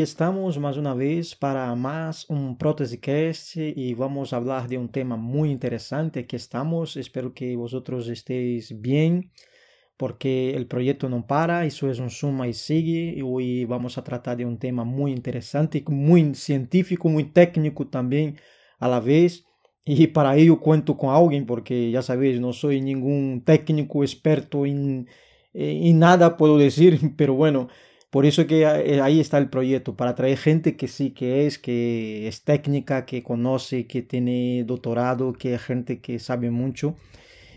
Aquí estamos más una vez para más un Prótesicast y vamos a hablar de un tema muy interesante. Aquí estamos, espero que vosotros estéis bien porque el proyecto no para, eso es un suma y sigue y hoy vamos a tratar de un tema muy interesante, muy científico, muy técnico también a la vez. Y para ello cuento con alguien porque ya sabéis, no soy ningún técnico experto en, en nada, puedo decir, pero bueno, por eso que eh, ahí está el proyecto, para traer gente que sí que es, que es técnica, que conoce, que tiene doctorado, que es gente que sabe mucho.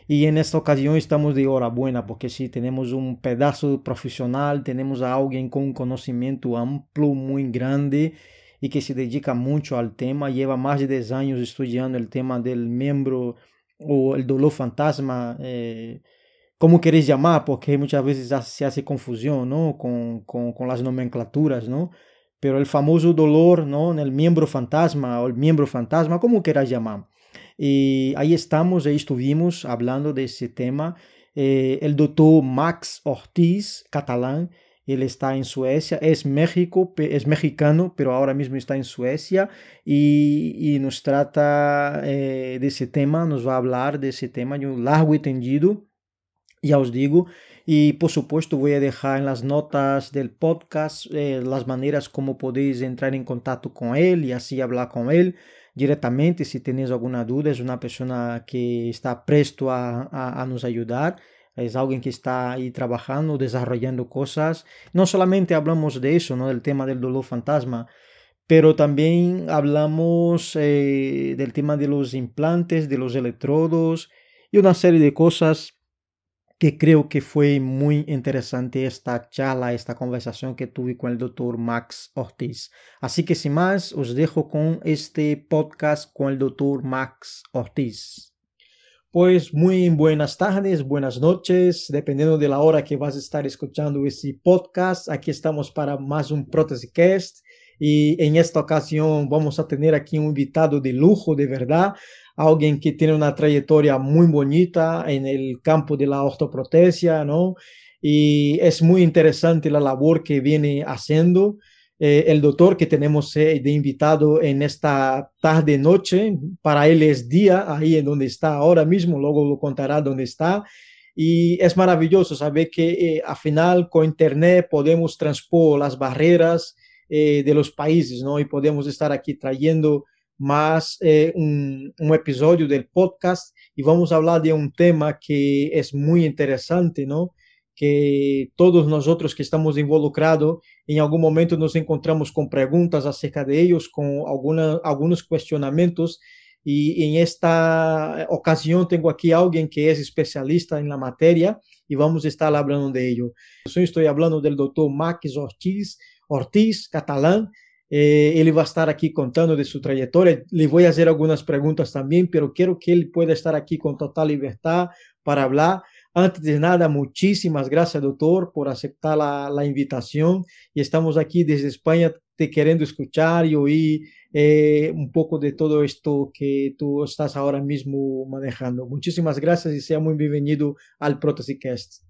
Y en esta ocasión estamos de hora buena, porque sí, tenemos un pedazo profesional, tenemos a alguien con un conocimiento amplio, muy grande y que se dedica mucho al tema, lleva más de 10 años estudiando el tema del miembro o el dolor fantasma. Eh, como queréis llamar, porque muchas veces se hace confusión ¿no? con, con, con, las nomenclaturas, ¿no? Pero el famoso dolor ¿no? en el miembro fantasma o el miembro fantasma, como queráis llamar. Y ahí estamos, ahí estuvimos hablando de ese tema. Eh, el doctor Max Ortiz, catalán, él está en Suecia, es México, es mexicano, pero ahora mismo está en Suecia y, nos trata eh, de ese tema, nos va a hablar de ese tema de un largo y tendido ya os digo. Y por supuesto voy a dejar en las notas del podcast eh, las maneras como podéis entrar en contacto con él y así hablar con él directamente si tenéis alguna duda. Es una persona que está presto a, a, nos ayudar. Es alguien que está ahí trabajando, desarrollando cosas. No solamente hablamos de eso, ¿no? del tema del dolor fantasma, pero también hablamos eh, del tema de los implantes, de los electrodos y una serie de cosas que creo que fue muy interesante esta charla, esta conversación que tuve con el doctor Max Ortiz. Así que sin más, os dejo con este podcast con el doctor Max Ortiz. Pues muy buenas tardes, buenas noches, dependiendo de la hora que vas a estar escuchando este podcast. Aquí estamos para más un Protesicast y en esta ocasión vamos a tener aquí un invitado de lujo, de verdad alguien que tiene una trayectoria muy bonita en el campo de la ortoprotesia, ¿no? Y es muy interesante la labor que viene haciendo. Eh, el doctor que tenemos eh, de invitado en esta tarde noche, para él es día, ahí en donde está ahora mismo, luego lo contará dónde está. Y es maravilloso saber que eh, al final con Internet podemos transpor las barreras de los países, ¿no? Y podemos estar aquí trayendo más eh, un, episodio del podcast y vamos a hablar de un tema que es muy interesante, ¿no? Que todos nosotros que estamos involucrados en algún momento nos encontramos con preguntas acerca de ellos, con alguna, algunos cuestionamientos y en esta ocasión tengo aquí a alguien que es especialista en la materia y vamos a estar hablando de ello. Yo estoy hablando del doctor Max Ortiz, Ortiz, catalán, eh, él va a estar aquí contando de su trayectoria. Le voy a hacer algunas preguntas también, pero quiero que él pueda estar aquí con total libertad para hablar. Antes de nada, muchísimas gracias, doctor, por aceptar la, invitación. Y estamos aquí desde España te queriendo escuchar y oír eh, un poco de todo esto que tú estás ahora mismo manejando. Muchísimas gracias y sea muy bienvenido al Protosicast.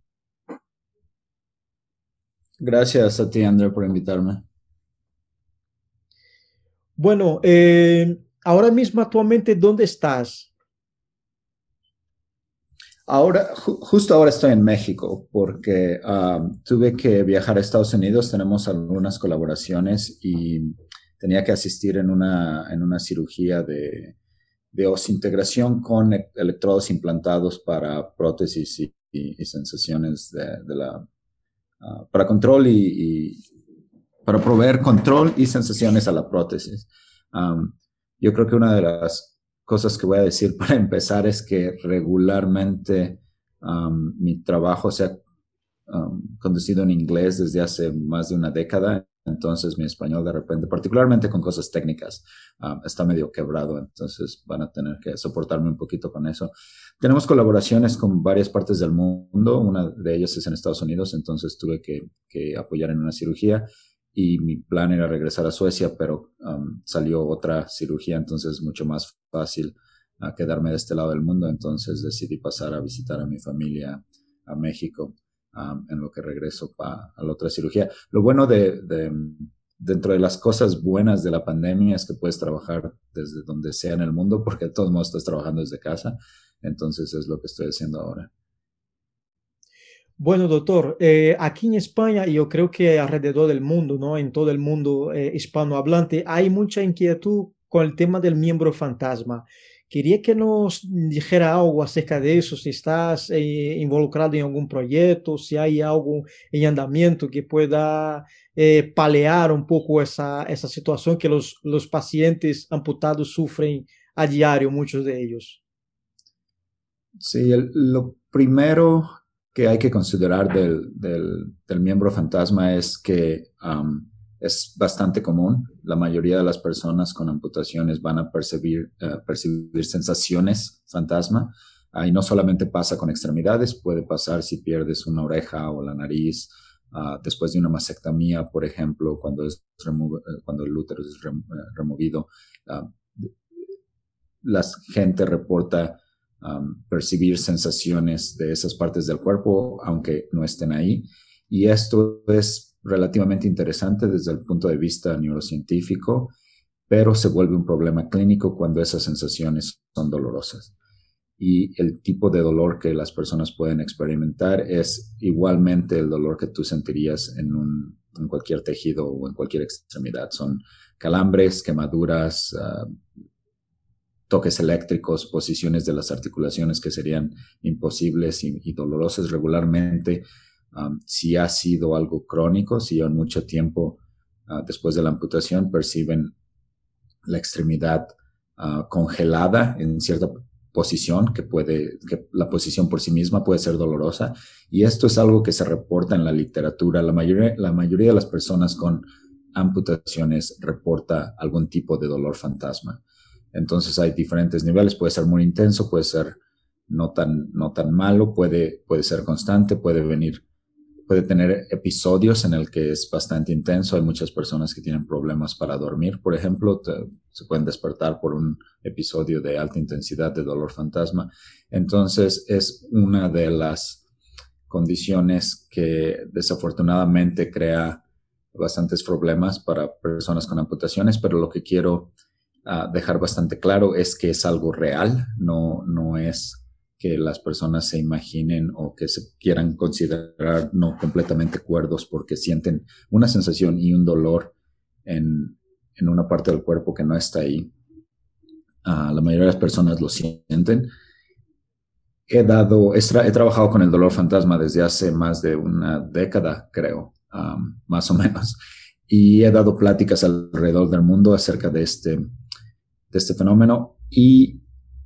Gracias a ti, André, por invitarme. Bueno, eh, ahora mismo actualmente, ¿dónde estás? Ahora, justo ahora estoy en México porque tuve que viajar a Estados Unidos, tenemos algunas colaboraciones y tenía que asistir en una, en una cirugía de, de osintegración con e-, electrodos implantados para prótesis y, sensaciones de, la, ah, para control y, para proveer control y sensaciones a la prótesis. yo creo que una de las cosas que voy a decir para empezar es que regularmente mi trabajo se ha conducido en inglés desde hace más de una década, entonces mi español de repente, particularmente con cosas técnicas, está medio quebrado, entonces van a tener que soportarme un poquito con eso. Tenemos colaboraciones con varias partes del mundo, una de ellas es en Estados Unidos, entonces tuve que, que apoyar en una cirugía y mi plan era regresar a Suecia, pero um, salió otra cirugía, entonces es mucho más fácil uh, quedarme de este lado del mundo, entonces decidí pasar a visitar a mi familia a México. en lo que regreso para la otra cirugía. Lo bueno de, dentro de las cosas buenas de la pandemia es que puedes trabajar desde donde sea en el mundo, porque de todos modos estás trabajando desde casa. Entonces es lo que estoy haciendo ahora. Bueno, doctor, eh, aquí en España y yo creo que alrededor del mundo, ¿no? En todo el mundo eh, hispanohablante, hay mucha inquietud con el tema del miembro fantasma. Quería que nos dijera algo acerca de eso, si estás eh, involucrado en algún proyecto, si hay algo en andamiento que pueda palear un poco esa, esa situación que los, los pacientes amputados sufren a diario, muchos de ellos. Sí, lo primero que hay que considerar del, del, miembro fantasma es que um, es bastante común. La mayoría de las personas con amputaciones van a percibir, eh, percibir sensaciones fantasma. y no solamente pasa con extremidades, puede pasar si pierdes una oreja o la nariz, uh, después de una mastectomía, por ejemplo, cuando, es eh, cuando el útero es eh, removido. Uh, la gente reporta percibir sensaciones de esas partes del cuerpo, aunque no estén ahí. Y esto es relativamente interesante desde el punto de vista neurocientífico, pero se vuelve un problema clínico cuando esas sensaciones son dolorosas. Y el tipo de dolor que las personas pueden experimentar es igualmente el dolor que tú sentirías en, un, cualquier tejido o en cualquier extremidad. Son calambres, quemaduras, uh, toques eléctricos, posiciones de las articulaciones que serían imposibles y, dolorosas regularmente. Si ha sido algo crónico, si en mucho tiempo uh, después de la amputación perciben la extremidad uh, congelada en cierta posición que puede, que la posición por sí misma puede ser dolorosa. Y esto es algo que se reporta en la literatura. La mayoría, la mayoría de las personas con amputaciones reporta algún tipo de dolor fantasma. Entonces hay diferentes niveles, puede ser muy intenso, puede ser no tan, no tan malo, puede, puede ser constante, puede venir, puede tener episodios en el que es bastante intenso. Hay muchas personas que tienen problemas para dormir, por ejemplo, se pueden despertar por un episodio de alta intensidad de dolor fantasma. Entonces es una de las condiciones que desafortunadamente crea bastantes problemas para personas con amputaciones, pero lo que quiero dejar bastante claro es que es algo real, no, no es que las personas se imaginen o que se quieran considerar no completamente cuerdos porque sienten una sensación y un dolor en, en una parte del cuerpo que no está ahí. la mayoría de las personas lo sienten. He dado, he, trabajado con el dolor fantasma desde hace más de una década, creo, más o menos, y he dado pláticas alrededor del mundo acerca de este, de este fenómeno. Y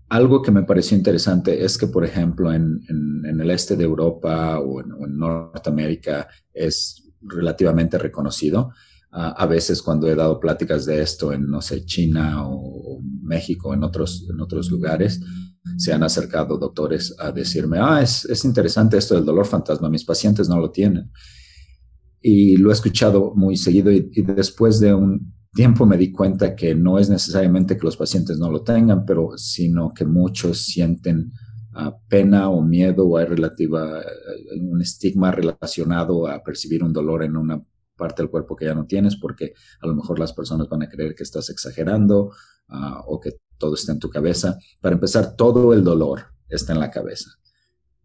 algo que me pareció interesante es que, por ejemplo, en, en, el este de Europa o en, Norteamérica es relativamente reconocido. a veces cuando he dado pláticas de esto en, no sé, China o, México, en otros, en otros lugares, se han acercado doctores a decirme, ah, es, es interesante esto del dolor fantasma, mis pacientes no lo tienen. Y lo he escuchado muy seguido y después de un, tiempo me di cuenta que no es necesariamente que los pacientes no lo tengan, pero sino que muchos sienten ah, pena o miedo o hay relativa, un estigma relacionado a percibir un dolor en una parte del cuerpo que ya no tienes, porque a lo mejor las personas van a creer que estás exagerando ah, o que todo está en tu cabeza. Para empezar, todo el dolor está en la cabeza.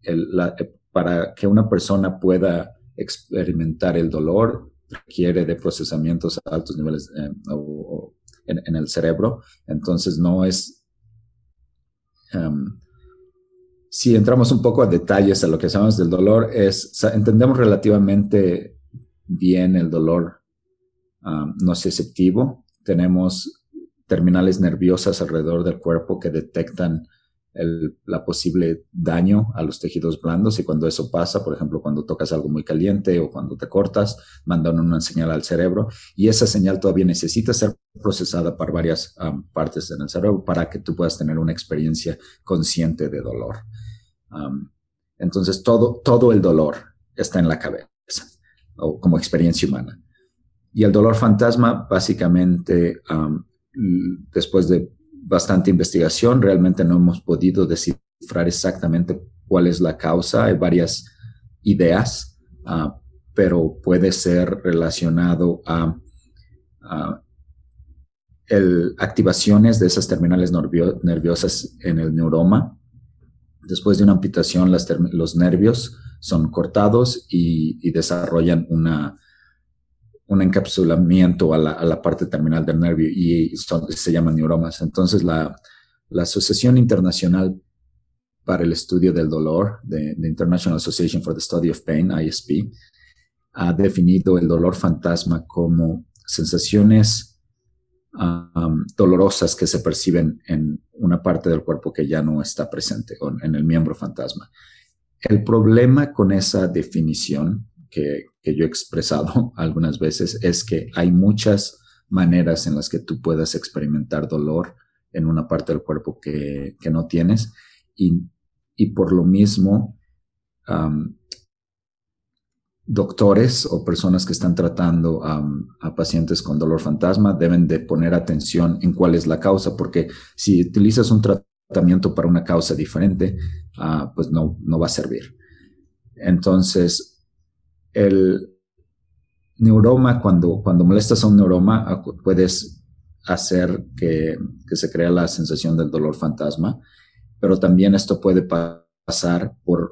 Eh, para que una persona pueda experimentar el dolor, requiere de procesamientos a altos niveles eh, en, el cerebro. Entonces no es... Em, si entramos un poco a detalles a lo que llamamos del dolor, es, entendemos relativamente bien el dolor um, nociceptivo. Tenemos terminales nerviosas alrededor del cuerpo que detectan el, la posible daño a los tejidos blandos y cuando eso pasa, por ejemplo, cuando tocas algo muy caliente o cuando te cortas, mandan una señal al cerebro y esa señal todavía necesita ser procesada por varias partes en el cerebro para que tú puedas tener una experiencia consciente de dolor. entonces, todo, todo el dolor está en la cabeza o como experiencia humana. Y el dolor fantasma, básicamente, después de bastante investigación, realmente no hemos podido descifrar exactamente cuál es la causa. Hay varias ideas ah, pero puede ser relacionado a, el, activaciones de esas terminales nerviosas en el neuroma. Después de una amputación, los nervios son cortados y, desarrollan una, un encapsulamiento a la, parte terminal del nervio y se llaman neuromas. Entonces, la, Asociación Internacional para el Estudio del Dolor, de, International Association for the Study of Pain, ISP, ha definido el dolor fantasma como sensaciones dolorosas que se perciben en una parte del cuerpo que ya no está presente, en el miembro fantasma. El problema con esa definición que, yo he expresado algunas veces es que hay muchas maneras en las que tú puedas experimentar dolor en una parte del cuerpo que, no tienes y, por lo mismo doctores o personas que están tratando a pacientes con dolor fantasma deben de poner atención en cuál es la causa porque si utilizas un tratamiento para una causa diferente, ah, pues no, no va a servir. Entonces, el neuroma, cuando, cuando molestas a un neuroma, puedes hacer que, se crea la sensación del dolor fantasma, pero también esto puede pasar por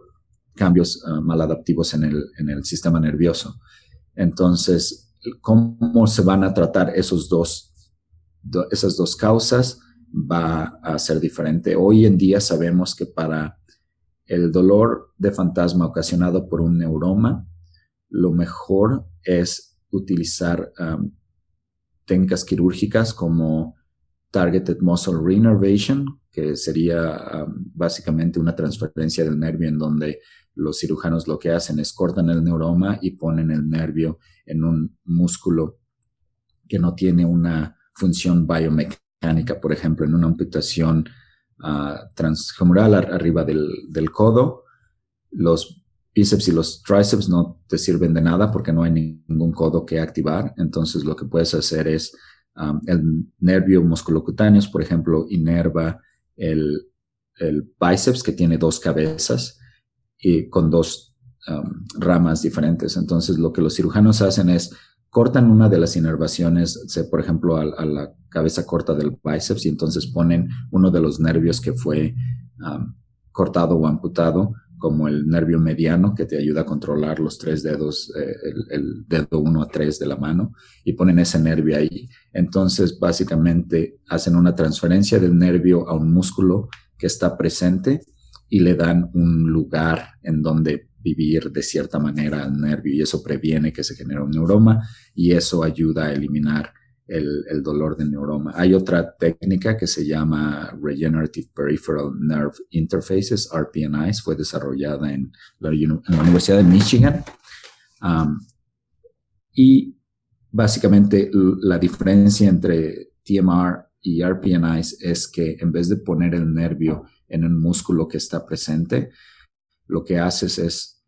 cambios uh, maladaptivos en el, en el sistema nervioso. Entonces, ¿cómo se van a tratar esos dos, esas dos causas? Va a ser diferente. Hoy en día sabemos que para el dolor de fantasma ocasionado por un neuroma, lo mejor es utilizar um, técnicas quirúrgicas como Targeted Muscle Reinnervation, que sería um, básicamente una transferencia del nervio en donde los cirujanos lo que hacen es cortan el neuroma y ponen el nervio en un músculo que no tiene una función biomecánica, por ejemplo, en una amputación uh, arriba del, del codo, los bíceps y los tríceps no te sirven de nada porque no hay ningún codo que activar. Entonces lo que puedes hacer es um, el nervio musculocutáneo, por ejemplo, inerva el, bíceps que tiene dos cabezas y con dos um, ramas diferentes. Entonces lo que los cirujanos hacen es cortan una de las inervaciones, por ejemplo, a, la cabeza corta del bíceps y entonces ponen uno de los nervios que fue um, cortado o amputado como el nervio mediano que te ayuda a controlar los tres dedos, eh, el, dedo 1 a 3 de la mano, y ponen ese nervio ahí. Entonces, básicamente, hacen una transferencia del nervio a un músculo que está presente y le dan un lugar en donde vivir de cierta manera al nervio y eso previene que se genere un neuroma y eso ayuda a eliminar el, dolor del neuroma. Hay otra técnica que se llama Regenerative Peripheral Nerve Interfaces, RPNIs, fue desarrollada en la, Universidad de Michigan. Y básicamente la diferencia entre TMR y RPNIs es que en vez de poner el nervio en un músculo que está presente, lo que haces es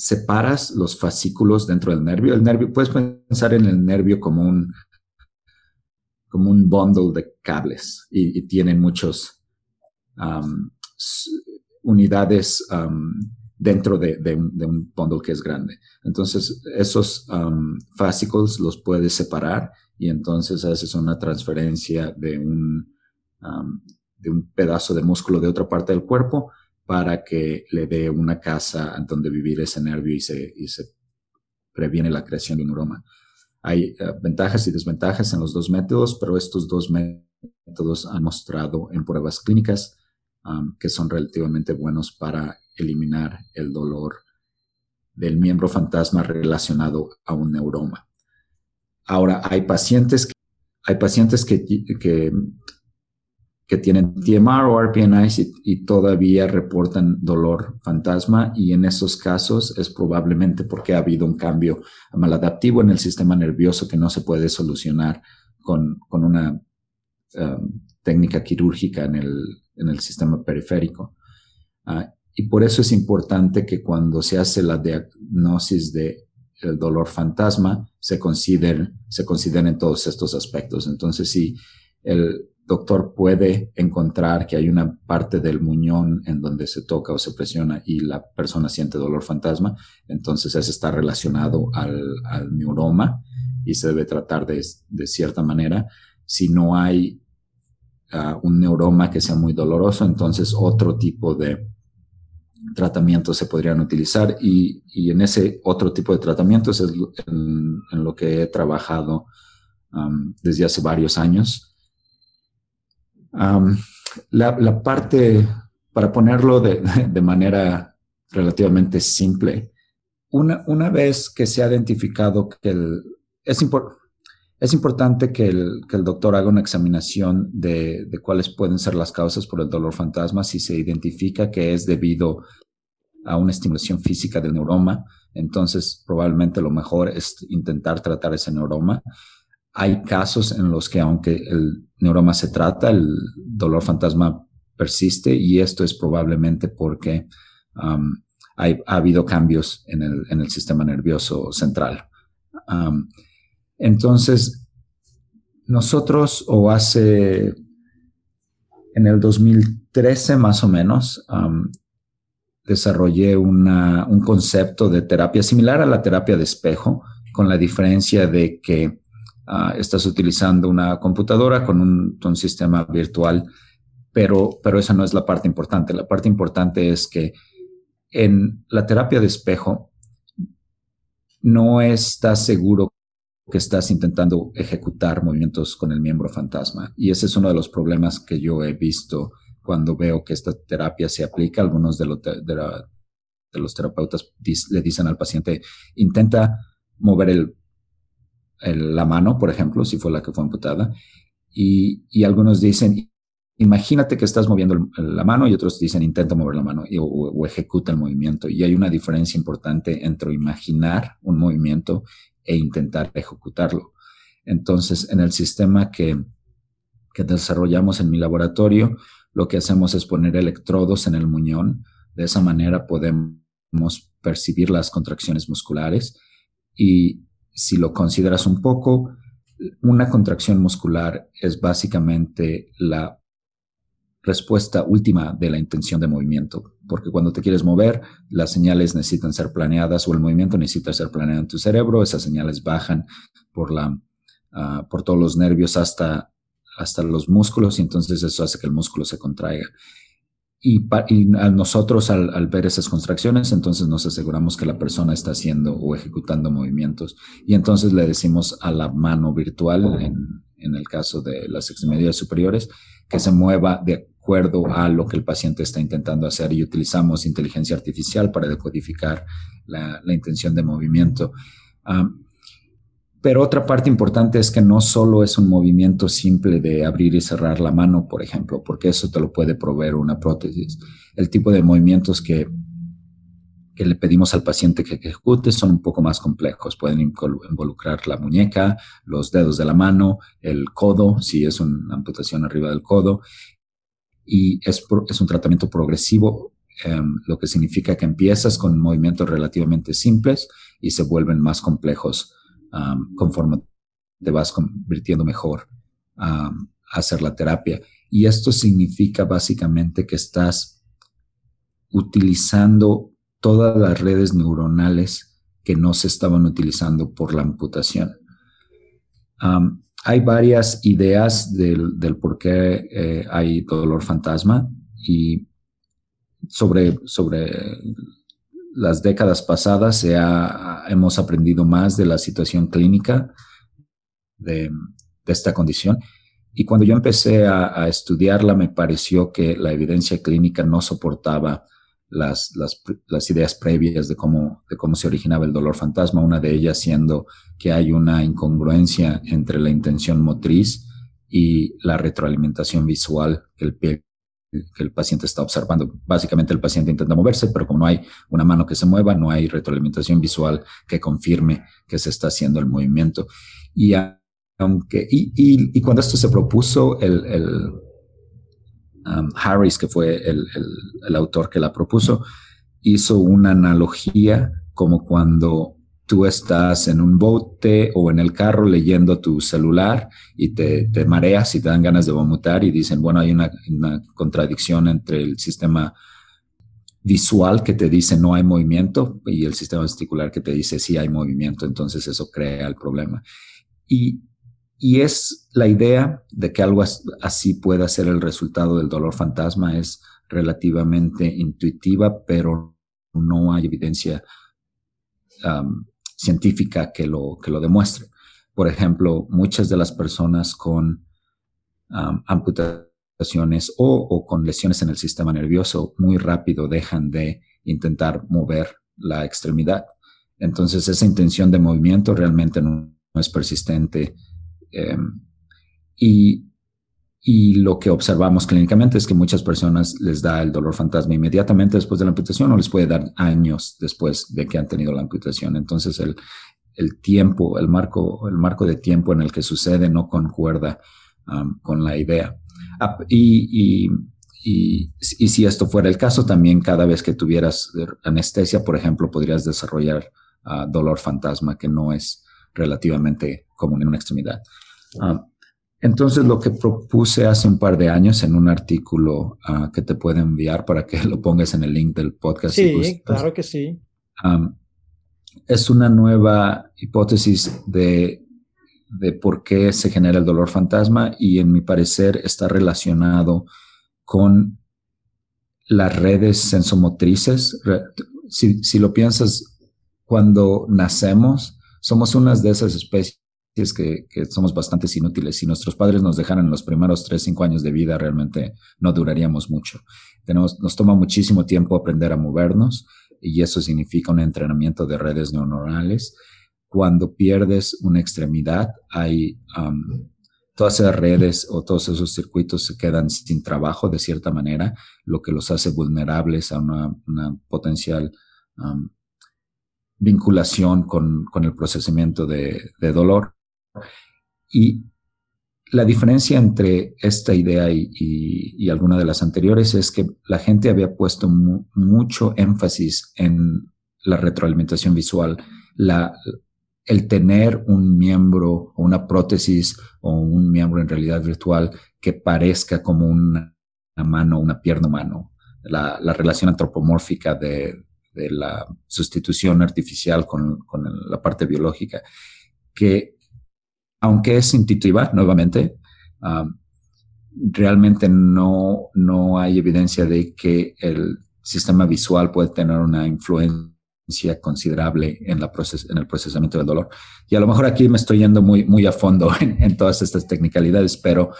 separas los fascículos dentro del nervio. El nervio, puedes pensar en el nervio como un, como un bundle de cables y, tienen muchos um, unidades um, dentro de, un, bundle que es grande. Entonces, esos um, fascículos los puedes separar y entonces haces una transferencia de un, de un pedazo de músculo de otra parte del cuerpo para que le dé una casa donde vivir ese nervio y se, y se previene la creación de un neuroma. Hay eh, ventajas y desventajas en los dos métodos, pero estos dos métodos han mostrado en pruebas clínicas que son relativamente buenos para eliminar el dolor del miembro fantasma relacionado a un neuroma. Ahora, hay pacientes que, hay pacientes que que tienen TMR o RPNIs y, todavía reportan dolor fantasma y en esos casos es probablemente porque ha habido un cambio maladaptivo en el sistema nervioso que no se puede solucionar con, una um, técnica quirúrgica en el, sistema periférico. Ah, y por eso es importante que cuando se hace la diagnosis de el dolor fantasma, se consideren, se consideren todos estos aspectos. Entonces, si el doctor puede encontrar que hay una parte del muñón en donde se toca o se presiona y la persona siente dolor fantasma, entonces eso está relacionado al, neuroma y se debe tratar de, cierta manera. Si no hay ah, un neuroma que sea muy doloroso, entonces otro tipo de tratamientos se podrían utilizar y, en ese otro tipo de tratamientos es en, lo que he trabajado desde hace varios años. La, parte, para ponerlo de, manera relativamente simple, una, una, vez que se ha identificado que el, es, es importante que el, que el, doctor haga una examinación de, de, cuáles pueden ser las causas por el dolor fantasma si se identifica que es debido a una estimulación física del neuroma, entonces probablemente lo mejor es intentar tratar ese neuroma. Hay casos en los que aunque el neuroma se trata, el dolor fantasma persiste y esto es probablemente porque ha habido cambios en el, sistema nervioso central. Entonces, nosotros o hace en el 2013 más o menos, desarrollé un concepto de terapia similar a la terapia de espejo, con la diferencia de que ah, estás utilizando una computadora con un, sistema virtual, pero, pero esa no es la parte importante. La parte importante es que en la terapia de espejo no estás seguro que estás intentando ejecutar movimientos con el miembro fantasma. Y ese es uno de los problemas que yo he visto cuando veo que esta terapia se aplica, algunos de, los terapeutas le dicen al paciente, intenta mover el, la mano, por ejemplo, si fue la que fue amputada, y, algunos dicen, imagínate que estás moviendo la mano y otros dicen, intenta mover la mano o, ejecuta el movimiento. Y hay una diferencia importante entre imaginar un movimiento e intentar ejecutarlo. Entonces, en el sistema que, que desarrollamos en mi laboratorio, lo que hacemos es poner electrodos en el muñón. De esa manera podemos percibir las contracciones musculares y si lo consideras un poco, una contracción muscular es básicamente la respuesta última de la intención de movimiento, porque cuando te quieres mover, las señales necesitan ser planeadas o el movimiento necesita ser planeado en tu cerebro, esas señales bajan por, la, ah, por todos los nervios hasta hasta los músculos y entonces eso hace que el músculo se contraiga. Y, a nosotros al, ver esas contracciones, entonces nos aseguramos que la persona está haciendo o ejecutando movimientos. Y entonces le decimos a la mano virtual, en, en el caso de las extremidades superiores, que se mueva de acuerdo a lo que el paciente está intentando hacer y utilizamos inteligencia artificial para decodificar la, la intención de movimiento. Ah, pero otra parte importante es que no solo es un movimiento simple de abrir y cerrar la mano, por ejemplo, porque eso te lo puede proveer una prótesis. El tipo de movimientos que, que le pedimos al paciente que ejecute son un poco más complejos. Pueden involucrar la muñeca, los dedos de la mano, el codo, si es una amputación arriba del codo. Y es, un tratamiento progresivo, em, lo que significa que empiezas con movimientos relativamente simples y se vuelven más complejos conforme te vas convirtiendo mejor a hacer la terapia. Y esto significa básicamente que estás utilizando todas las redes neuronales que no se estaban utilizando por la amputación. hay varias ideas del, por qué eh, hay dolor fantasma y sobre, sobre las décadas pasadas hemos aprendido más de la situación clínica de, esta condición. Y cuando yo empecé a, estudiarla, me pareció que la evidencia clínica no soportaba las, ideas previas de cómo, de cómo se originaba el dolor fantasma, una de ellas siendo que hay una incongruencia entre la intención motriz y la retroalimentación visual que el pie que el paciente está observando. Básicamente el paciente intenta moverse, pero como no hay una mano que se mueva, no hay retroalimentación visual que confirme que se está haciendo el movimiento. Y aunque, y, cuando esto se propuso, el, um, Harris, que fue el, autor que la propuso, hizo una analogía como cuando tú estás en un bote o en el carro leyendo tu celular y te, te mareas y te dan ganas de vomitar y dicen, bueno, hay una, contradicción entre el sistema visual que te dice no hay movimiento y el sistema vestibular que te dice sí hay movimiento, entonces eso crea el problema. Y, y es la idea de que algo así pueda ser el resultado del dolor fantasma es relativamente intuitiva, pero no hay evidencia científica que lo, que lo demuestre. Por ejemplo, muchas de las personas con amputaciones o, con lesiones en el sistema nervioso muy rápido dejan de intentar mover la extremidad. Entonces esa intención de movimiento realmente no, es persistente. Em, y, y lo que observamos clínicamente es que muchas personas les da el dolor fantasma inmediatamente después de la amputación o les puede dar años después de que han tenido la amputación. Entonces el, el tiempo, el marco, el marco de tiempo en el que sucede no concuerda um, con la idea. Ah, y, y, y, si esto fuera el caso, también cada vez que tuvieras anestesia, por ejemplo, podrías desarrollar uh, dolor fantasma que no es relativamente común en una extremidad. Uh, entonces, lo que propuse hace un par de años en un artículo uh, que te puede enviar para que lo pongas en el link del podcast. Sí, claro que sí. Um, es una nueva hipótesis de, de por qué se genera el dolor fantasma y en mi parecer está relacionado con las redes sensomotrices. Si, si lo piensas, cuando nacemos, somos unas de esas especies es que, somos bastante inútiles. Si nuestros padres nos dejaran los primeros 3, 5 años de vida, realmente no duraríamos mucho. Nos toma muchísimo tiempo aprender a movernos y eso significa un entrenamiento de redes neuronales. Cuando pierdes una extremidad, hay um, todas esas redes o todos esos circuitos se quedan sin trabajo de cierta manera, lo que los hace vulnerables a una, potencial um, vinculación con, el procesamiento de dolor. Y la diferencia entre esta idea y, alguna de las anteriores es que la gente había puesto mucho énfasis en la retroalimentación visual, la, el tener un miembro o una prótesis o un miembro en realidad virtual que parezca como una, mano, una pierna mano, la, relación antropomórfica de, la sustitución artificial con, con la parte biológica, que aunque es intuitiva, nuevamente, realmente no, no hay evidencia de que el sistema visual puede tener una influencia considerable en, la en el procesamiento del dolor. Y a lo mejor aquí me estoy yendo muy, muy a fondo en, todas estas technicalidades, pero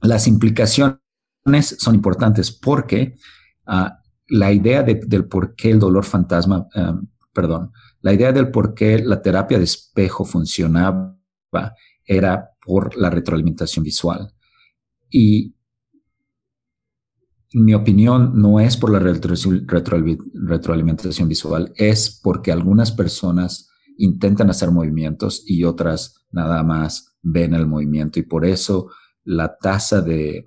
las implicaciones son importantes porque ah, la idea del por qué el dolor fantasma, perdón, la idea del por qué la terapia de espejo funcionaba era por la retroalimentación visual. Y mi opinión no es por la retroalimentación visual, es porque algunas personas intentan hacer movimientos y otras nada más ven el movimiento y por eso la tasa de,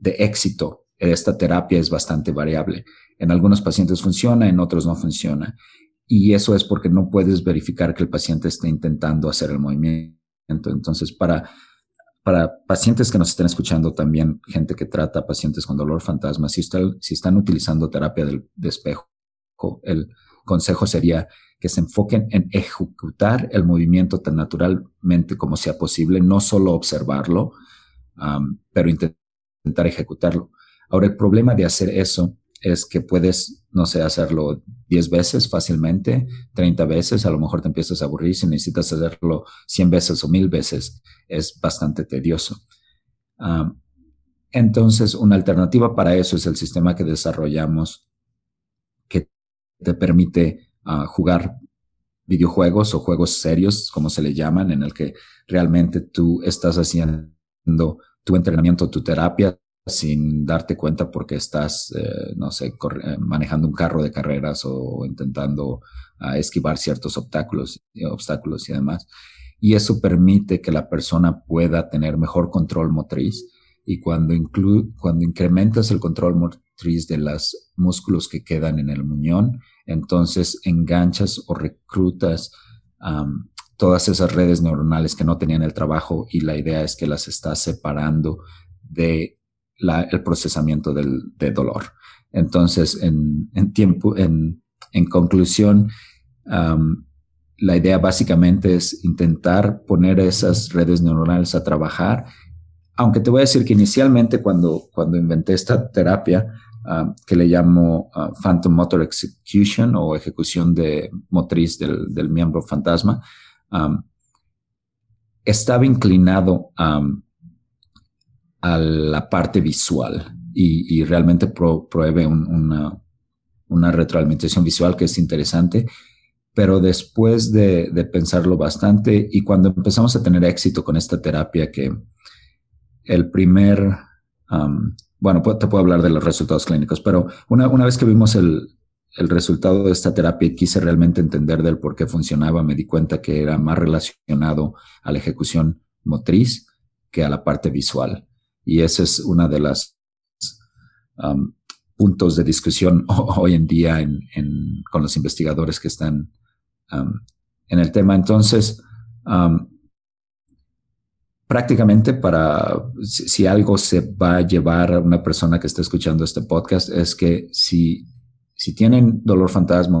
de éxito de esta terapia es bastante variable. En algunos pacientes funciona, en otros no funciona. Y eso es porque no puedes verificar que el paciente esté intentando hacer el movimiento. Entonces, para, para pacientes que nos estén escuchando también, gente que trata pacientes con dolor fantasma, si, están utilizando terapia del, de espejo, el consejo sería que se enfoquen en ejecutar el movimiento tan naturalmente como sea posible, no solo observarlo, pero intentar ejecutarlo. Ahora, el problema de hacer eso es que puedes, no sé, hacerlo 10 veces fácilmente, 30 veces, a lo mejor te empiezas a aburrir, si necesitas hacerlo 100 veces o 1000 veces, es bastante tedioso. entonces, una alternativa para eso es el sistema que desarrollamos que te permite ah, jugar videojuegos o juegos serios, como se le llaman, en el que realmente tú estás haciendo tu entrenamiento, tu terapia, sin darte cuenta porque estás, eh, no sé, eh, manejando un carro de carreras o intentando ah, esquivar ciertos obstáculos, obstáculos y demás. Y eso permite que la persona pueda tener mejor control motriz. Y cuando, cuando incrementas el control motriz de los músculos que quedan en el muñón. Entonces enganchas o reclutas todas esas redes neuronales que no tenían el trabajo y la idea es que las estás separando de el procesamiento del, de dolor. Entonces, en, tiempo, en, conclusión, la idea básicamente es intentar poner esas redes neuronales a trabajar. Aunque te voy a decir que inicialmente cuando, cuando inventé esta terapia, que le llamo Phantom Motor Execution o ejecución de motriz del, del miembro fantasma, estaba inclinado a la parte visual y, realmente pruebe una, retroalimentación visual que es interesante. Pero después de, pensarlo bastante y cuando empezamos a tener éxito con esta terapia, que el primer, bueno, te puedo hablar de los resultados clínicos, pero una, una vez que vimos el, el resultado de esta terapia y quise realmente entender del por qué funcionaba, me di cuenta que era más relacionado a la ejecución motriz que a la parte visual. Y ese es uno de los um, puntos de discusión hoy en día con los investigadores que están en el tema. Entonces, um, prácticamente para, si, algo se va a llevar a una persona que está escuchando este podcast, es que si si tienen dolor fantasma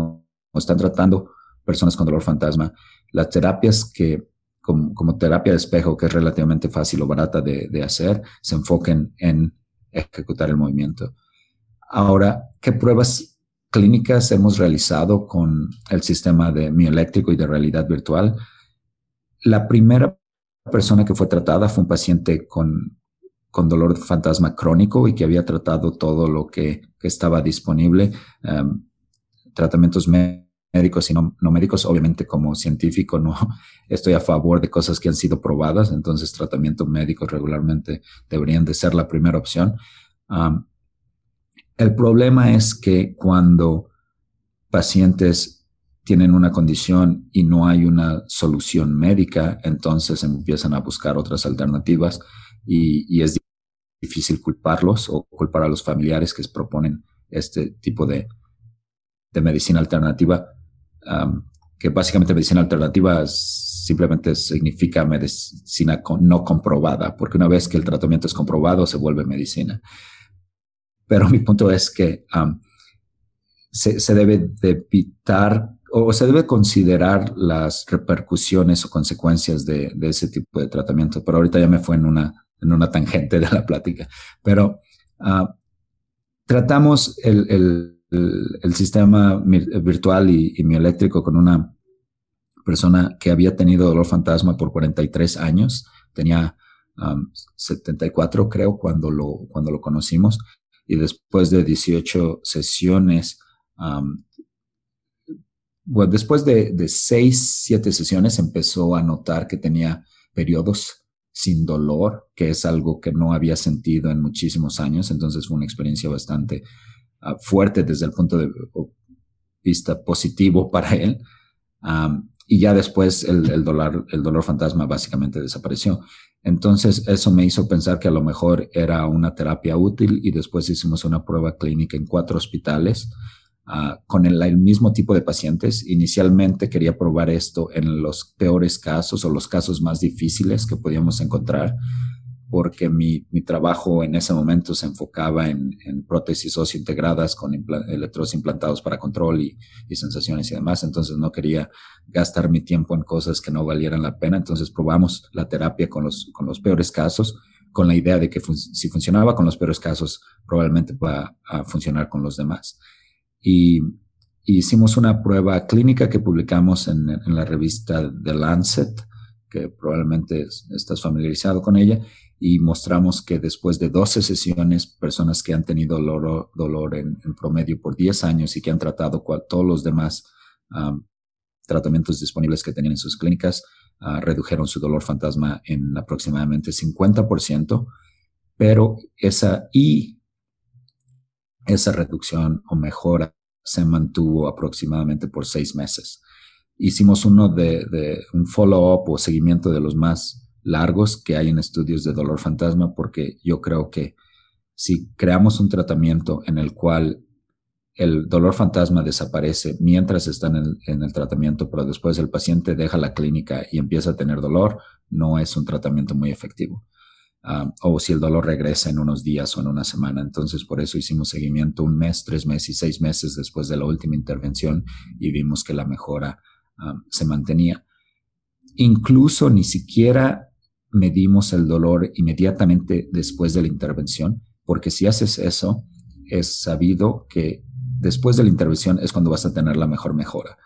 o están tratando personas con dolor fantasma, las terapias que, como, terapia de espejo, que es relativamente fácil o barata de, hacer, se enfoquen en ejecutar el movimiento. Ahora, ¿qué pruebas clínicas hemos realizado con el sistema de mioeléctrico y de realidad virtual? La primera persona que fue tratada fue un paciente con, con dolor fantasma crónico y que había tratado todo lo que, estaba disponible, em, tratamientos médicos y no, médicos. Obviamente como científico no estoy a favor de cosas que han sido probadas, entonces tratamientos médicos regularmente deberían de ser la primera opción. el problema es que cuando pacientes tienen una condición y no hay una solución médica, entonces empiezan a buscar otras alternativas y, y es difícil culparlos o culpar a los familiares que proponen este tipo de, de medicina alternativa, que básicamente medicina alternativa simplemente significa medicina no comprobada, porque una vez que el tratamiento es comprobado se vuelve medicina. Pero mi punto es que se, se, debe de evitar o se debe considerar las repercusiones o consecuencias de, de ese tipo de tratamiento. Pero ahorita ya me fue en una en una tangente de la plática, pero uh, tratamos el, el, el, sistema virtual y, y, mioeléctrico con una persona que había tenido dolor fantasma por 43 años, tenía um, 74 creo cuando lo, cuando lo conocimos, y después de 18 sesiones, um, después de, de 6, 7 sesiones empezó a notar que tenía periodos sin dolor, que es algo que no había sentido en muchísimos años. Entonces fue una experiencia bastante ah, fuerte desde el punto de vista positivo para él. y ya después el, dolor, el dolor fantasma básicamente desapareció. Entonces eso me hizo pensar que a lo mejor era una terapia útil y después hicimos una prueba clínica en cuatro hospitales Ah, con el, mismo tipo de pacientes. Inicialmente quería probar esto en los peores casos o los casos más difíciles que podíamos encontrar, porque mi, mi trabajo en ese momento se enfocaba en, en prótesis integradas con electrodos implantados para control y, y, sensaciones y demás. Entonces no quería gastar mi tiempo en cosas que no valieran la pena. Entonces probamos la terapia con los, con los peores casos con la idea de que si funcionaba con los peores casos, probablemente va a funcionar con los demás y, hicimos una prueba clínica que publicamos en, la revista The Lancet, que probablemente estás familiarizado con ella, y mostramos que después de 12 sesiones, personas que han tenido dolor, dolor en, promedio por 10 años y que han tratado todos los demás tratamientos disponibles que tenían en sus clínicas, ah, redujeron su dolor fantasma en aproximadamente 50%, pero esa y esa reducción o mejora se mantuvo aproximadamente por seis meses. Hicimos uno de, un follow-up o seguimiento de los más largos que hay en estudios de dolor fantasma porque yo creo que si creamos un tratamiento en el cual el dolor fantasma desaparece mientras está en el, tratamiento, pero después el paciente deja la clínica y empieza a tener dolor, no es un tratamiento muy efectivo. Ah, o si el dolor regresa en unos días o en una semana. Entonces, por eso hicimos seguimiento un mes, tres meses y seis meses después de la última intervención y vimos que la mejora ah, se mantenía. Incluso ni siquiera medimos el dolor inmediatamente después de la intervención, porque si haces eso, es sabido que después de la intervención es cuando vas a tener la mejor mejora.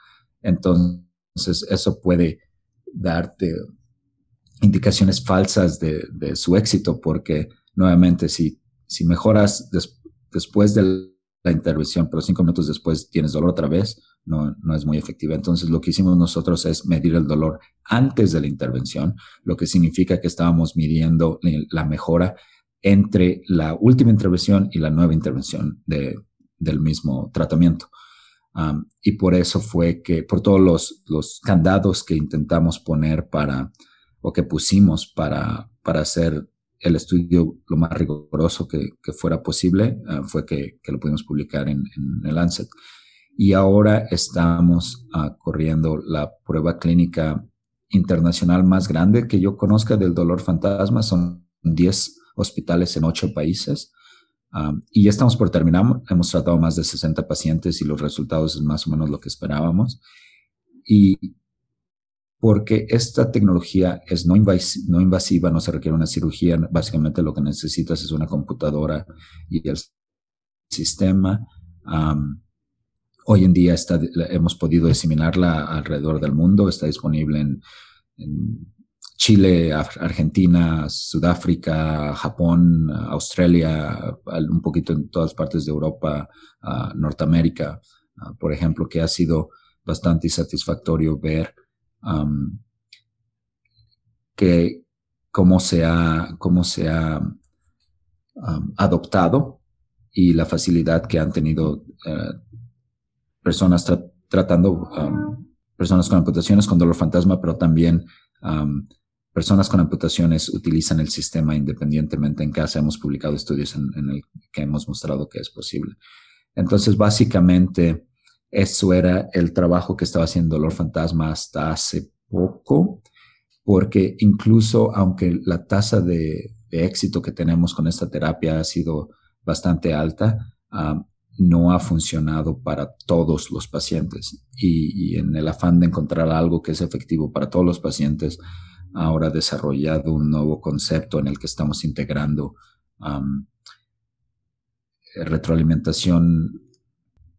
Entonces, eso puede darte indicaciones falsas de, su éxito, porque nuevamente, si, si mejoras después de la intervención, pero cinco minutos después tienes dolor otra vez, no, no es muy efectiva. Entonces, lo que hicimos nosotros es medir el dolor antes de la intervención, lo que significa que estábamos midiendo la mejora entre la última intervención y la nueva intervención de, del mismo tratamiento. y por eso fue que, por todos los, los, candados que intentamos poner para, o que pusimos para, para hacer el estudio lo más riguroso que, que fuera posible, ah, fue que, lo pudimos publicar en, en, el Lancet. Y ahora estamos uh, corriendo la prueba clínica internacional más grande que yo conozca del dolor fantasma. Son 10 hospitales en 8 países y ya estamos por terminar. Hemos tratado más de 60 pacientes y los resultados es más o menos lo que esperábamos. Y porque esta tecnología es no, no invasiva, no se requiere una cirugía, básicamente lo que necesitas es una computadora y el sistema. Hoy en día hemos podido diseminarla alrededor del mundo, está disponible en, en Chile, Argentina, Sudáfrica, Japón, Australia, un poquito en todas partes de Europa, Norteamérica, por ejemplo, que ha sido bastante satisfactorio ver que cómo se ha, cómo se ha adoptado y la facilidad que han tenido eh, personas tratando personas con amputaciones con dolor fantasma, pero también personas con amputaciones utilizan el sistema independientemente en casa. Hemos publicado estudios en, el que hemos mostrado que es posible. Entonces, básicamente, eso era el trabajo que estaba haciendo Dolor Fantasma hasta hace poco, porque incluso aunque la tasa de, éxito que tenemos con esta terapia ha sido bastante alta, no ha funcionado para todos los pacientes. Y, en el afán de encontrar algo que es efectivo para todos los pacientes, ahora desarrollado un nuevo concepto en el que estamos integrando retroalimentación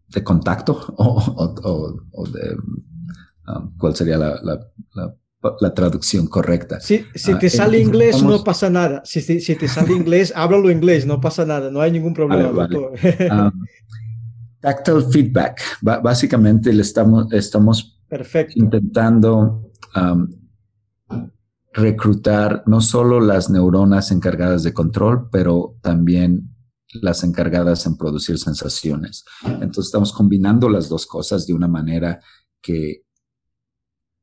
de contacto o, de cuál sería la, la, traducción correcta. Si, si te ah, sale inglés no pasa nada. Si, si, te sale inglés, háblalo inglés, no pasa nada, no hay ningún problema. tactile feedback. básicamente le estamos, estamos Perfecto. intentando reclutar no solo las neuronas encargadas de control, pero también las encargadas en producir sensaciones. Entonces estamos combinando las dos cosas de una manera que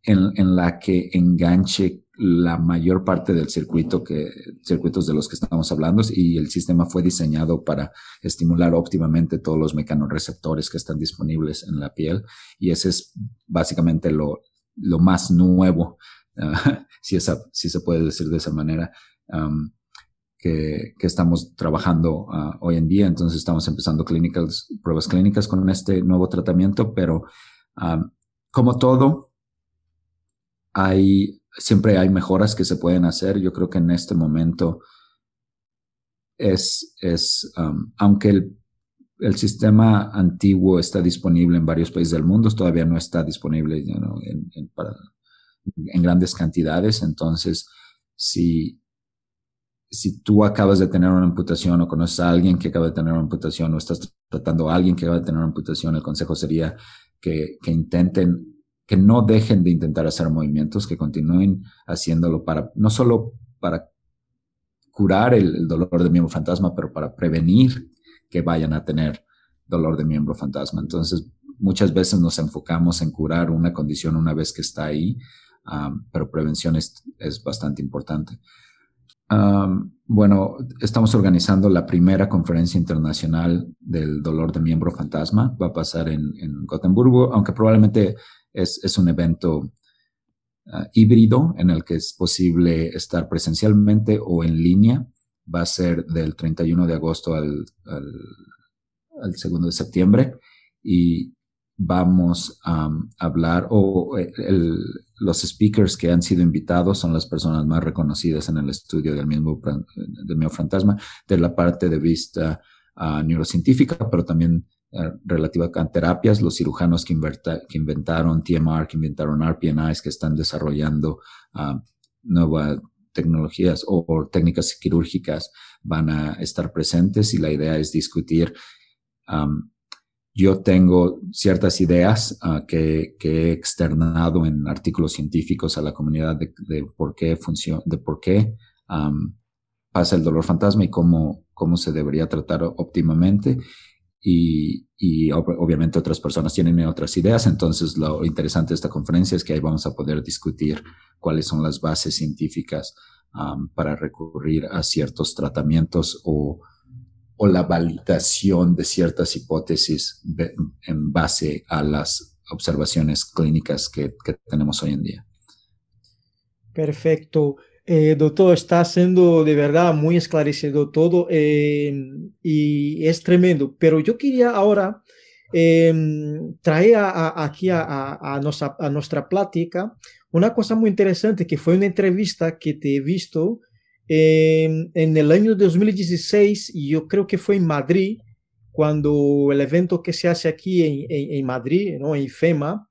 en, la que enganche la mayor parte del circuito que circuitos de los que estamos hablando y el sistema fue diseñado para estimular óptimamente todos los mecanorreceptores que están disponibles en la piel y ese es básicamente lo, lo más nuevo si, esa, si se puede decir de esa manera, que, que, estamos trabajando uh, hoy en día. Entonces estamos empezando pruebas clínicas con este nuevo tratamiento, pero como todo, siempre hay mejoras que se pueden hacer. Yo creo que en este momento es, es aunque el, el, sistema antiguo está disponible en varios países del mundo, todavía no está disponible en, en grandes cantidades. Entonces, si, si tú acabas de tener una amputación o conoces a alguien que acaba de tener una amputación o estás tratando a alguien que acaba de tener una amputación, el consejo sería que, que intenten, que no dejen de intentar hacer movimientos, que continúen haciéndolo para, no solo para curar el, dolor de miembro fantasma, pero para prevenir que vayan a tener dolor de miembro fantasma. Entonces, muchas veces nos enfocamos en curar una condición una vez que está ahí, pero prevención es, es, bastante importante. bueno, estamos organizando la primera conferencia internacional del dolor de miembro fantasma. Va a pasar en, en Gotemburgo, aunque probablemente es, es un evento ah, híbrido en el que es posible estar presencialmente o en línea. Va a ser del 31 de agosto al, al, al 2 de septiembre y vamos a hablar, o eh, los speakers que han sido invitados son las personas más reconocidas en el estudio del mismo del de la parte de vista uh, neurocientífica, pero también relativa a terapias, los cirujanos que, inventaron TMR, que inventaron RPNIs, que están desarrollando uh, nuevas tecnologías o, técnicas quirúrgicas van a estar presentes y la idea es discutir yo tengo ciertas ideas uh, que, he externado en artículos científicos a la comunidad de, por qué funciona, de por qué pasa el dolor fantasma y cómo, cómo se debería tratar óptimamente. Y, y ob obviamente otras personas tienen otras ideas. Entonces, lo interesante de esta conferencia es que ahí vamos a poder discutir cuáles son las bases científicas um, para recurrir a ciertos tratamientos o o la validación de ciertas hipótesis en base a las observaciones clínicas que tenemos hoy en día. Perfecto. Eh, doctor, está siendo de verdad muy esclarecido todo eh, y es tremendo. Pero yo quería ahora eh, traer aquí a, nuestra, a plática una cosa muy interesante que fue una entrevista que te he visto en el año 2016, yo creo que fue en Madrid, cuando el evento que se hace aquí en, en Madrid, ¿no? en FEMA,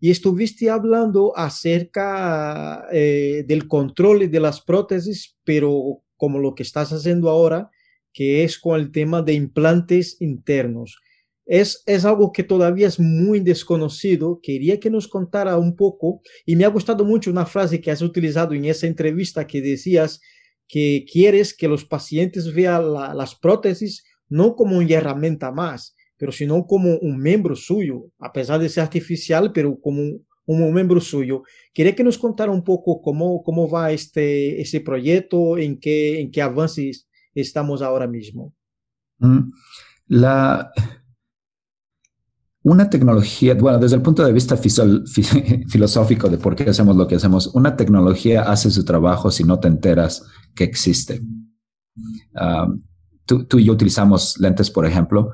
y estuviste hablando acerca eh, del control de las prótesis, pero como lo que estás haciendo ahora, que es con el tema de implantes internos. Es, algo que todavía es muy desconocido. Quería que nos contara un poco, y me ha gustado mucho una frase que has utilizado en esa entrevista que decías que quieres que los pacientes vean la, las prótesis no como una herramienta más, pero sino como un miembro suyo, a pesar de ser artificial, pero como un, un miembro suyo. Quería que nos contara un poco cómo, cómo va este, este proyecto, en qué, en qué avances estamos ahora mismo. Mm, la, una tecnología, bueno, desde el punto de vista filosófico de por qué hacemos lo que hacemos, una tecnología hace su trabajo si no te enteras que existe. Um, tú, tú, y yo utilizamos lentes, por ejemplo,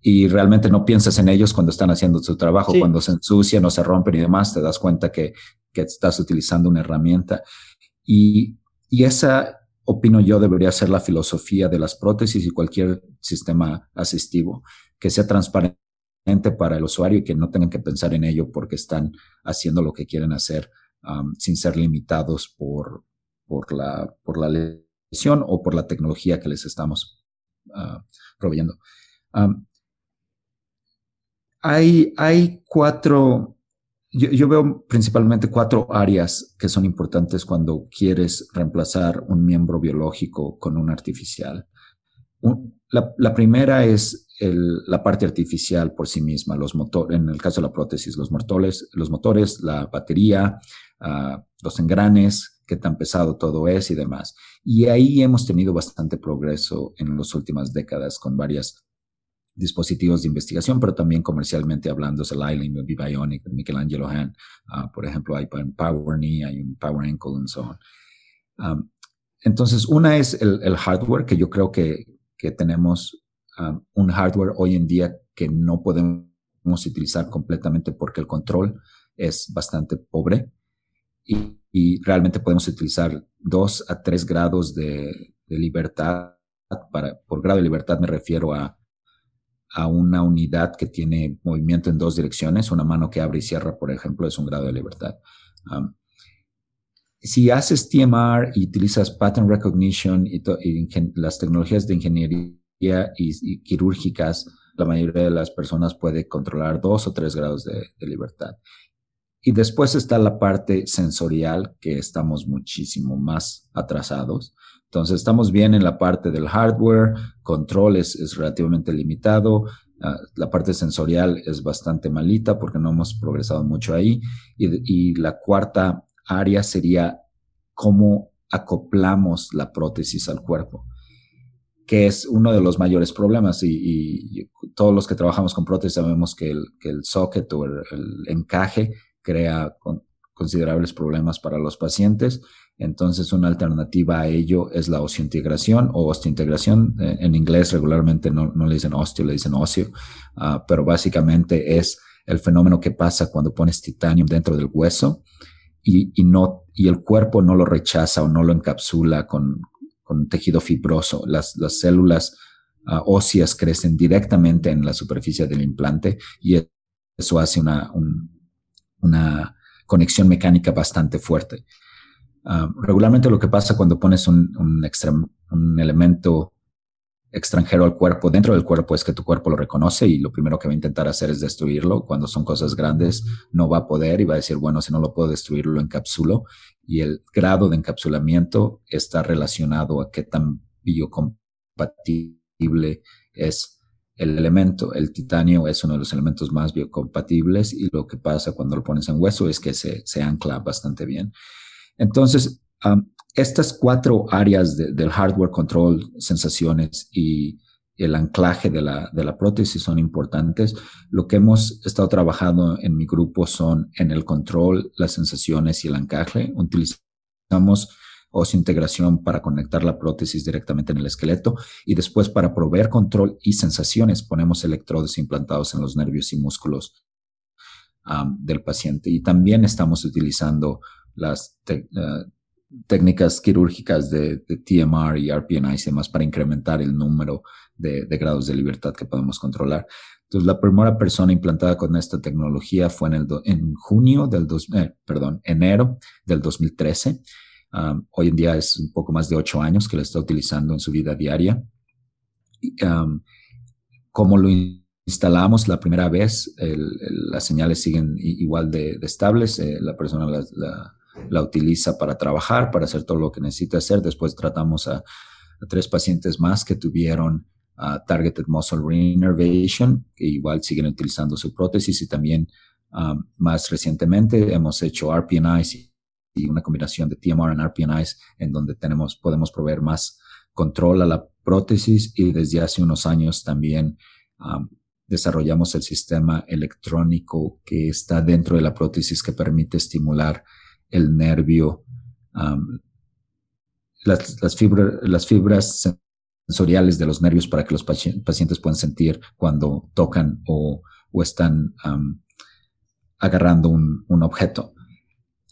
y realmente no piensas en ellos cuando están haciendo su trabajo. Sí. Cuando se ensucian o se rompen y demás, te das cuenta que, que estás utilizando una herramienta. Y, y esa, opino yo, debería ser la filosofía de las prótesis y cualquier sistema asistivo, que sea transparente para el usuario y que no tengan que pensar en ello porque están haciendo lo que quieren hacer um, sin ser limitados por, por, la, por la lesión o por la tecnología que les estamos uh, proveyendo. Um, hay, cuatro, yo, veo principalmente cuatro áreas que son importantes cuando quieres reemplazar un miembro biológico con un artificial. La, primera es la parte artificial por sí misma, los motores, en el caso de la prótesis, los motores, los motores la batería, uh, los engranes, qué tan pesado todo es y demás. Y ahí hemos tenido bastante progreso en las últimas décadas con varios dispositivos de investigación, pero también comercialmente hablando, el Island, el Bionic, el Michelangelo Hand, uh, por ejemplo, hay un Power Knee, hay un Power Ankle, y so on. Entonces, una es el, el, hardware, que yo creo que, que tenemos un hardware hoy en día que no podemos utilizar completamente porque el control es bastante pobre y, y realmente podemos utilizar dos a tres grados de, de, libertad. Para, por grado de libertad me refiero a, a una unidad que tiene movimiento en dos direcciones. Una mano que abre y cierra, por ejemplo, es un grado de libertad. Si haces TMR y utilizas pattern recognition y, las tecnologías de ingeniería y, quirúrgicas, la mayoría de las personas puede controlar dos o tres grados de, libertad. Y después está la parte sensorial, que estamos muchísimo más atrasados. Entonces, estamos bien en la parte del hardware, control es, es relativamente limitado, uh, la parte sensorial es bastante malita porque no hemos progresado mucho ahí. Y, y la cuarta área sería cómo acoplamos la prótesis al cuerpo, que es uno de los mayores problemas. Y, todos los que trabajamos con prótesis sabemos que el, socket o el, encaje crea considerables problemas para los pacientes. Entonces, una alternativa a ello es la osteointegración o osteointegración. Eh, en inglés regularmente no, le dicen osteo, le dicen óseo, ah, pero básicamente es el fenómeno que pasa cuando pones titanio dentro del hueso y, no, y el cuerpo no lo rechaza o no lo encapsula con, con tejido fibroso. Las, las células ah, óseas crecen directamente en la superficie del implante y eso hace una, una conexión mecánica bastante fuerte. Ah, regularmente lo que pasa cuando pones un, un, elemento extranjero al cuerpo, dentro del cuerpo es que tu cuerpo lo reconoce y lo primero que va a intentar hacer es destruirlo. Cuando son cosas grandes, no va a poder y va a decir, bueno, si no lo puedo destruir, lo encapsulo. Y el grado de encapsulamiento está relacionado a qué tan biocompatible es el elemento. El titanio es uno de los elementos más biocompatibles y lo que pasa cuando lo pones en hueso es que se, se ancla bastante bien. Entonces, estas cuatro áreas del hardware control, sensaciones y el anclaje de la, prótesis son importantes. Lo que hemos estado trabajando en mi grupo son en el control, las sensaciones y el anclaje. Utilizamos integración para conectar la prótesis directamente en el esqueleto y después para proveer control y sensaciones ponemos electrodos implantados en los nervios y músculos del paciente. Y también estamos utilizando las uh, técnicas quirúrgicas de, TMR y RPNI y demás para incrementar el número de, grados de libertad que podemos controlar. Entonces, la primera persona implantada con esta tecnología fue en, el en junio del dos, eh, perdón, enero del 2013. Um, hoy en día es un poco más de ocho años que la está utilizando en su vida diaria. Um, como lo instalamos la primera vez, las señales siguen igual de, estables. Eh, la persona la utiliza para trabajar, para hacer todo lo que necesita hacer. Después tratamos a, tres pacientes más que tuvieron uh, Targeted Muscle Reinnervation, que igual siguen utilizando su prótesis y también um, más recientemente hemos hecho RPNIs y una combinación de TMR y RPNIs en donde tenemos, podemos proveer más control a la prótesis y desde hace unos años también um, desarrollamos el sistema electrónico que está dentro de la prótesis que permite estimular el nervio, las, las, las fibras sensoriales de los nervios para que los pacientes puedan sentir cuando tocan o, o están agarrando un, un, objeto.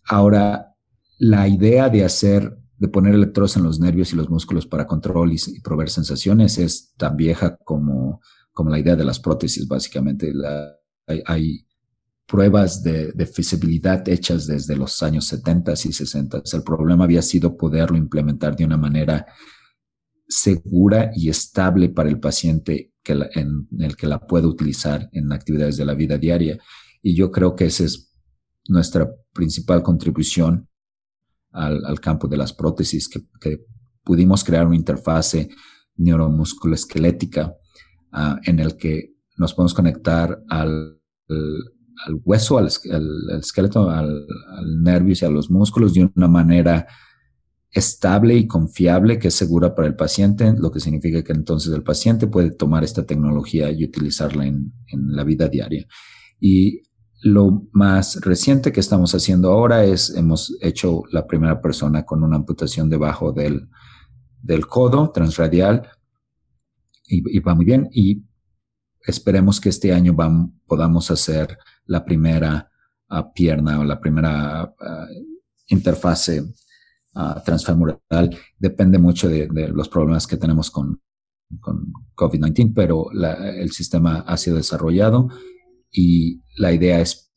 Ahora, la idea de hacer, de poner electrodos en los nervios y los músculos para control y, proveer sensaciones es tan vieja como, como la idea de las prótesis, básicamente. La, hay, hay, pruebas de, de, feasibilidad hechas desde los años 70 y 60. El problema había sido poderlo implementar de una manera segura y estable para el paciente que en, el que la pueda utilizar en actividades de la vida diaria. Y yo creo que esa es nuestra principal contribución al, al campo de las prótesis, que, que, pudimos crear una interfase neuromusculoesquelética uh, en el que nos podemos conectar al al hueso, al, esqueleto, al, nervio y a los músculos de una manera estable y confiable que es segura para el paciente, lo que significa que entonces el paciente puede tomar esta tecnología y utilizarla en, la vida diaria. Y lo más reciente que estamos haciendo ahora es, hemos hecho la primera persona con una amputación debajo del, codo transradial y, va muy bien. Y esperemos que este año podamos hacer la primera ah, pierna o la primera ah, interfase ah, transfemoral. Depende mucho de, los problemas que tenemos con, con COVID-19, pero el sistema ha sido desarrollado y la idea es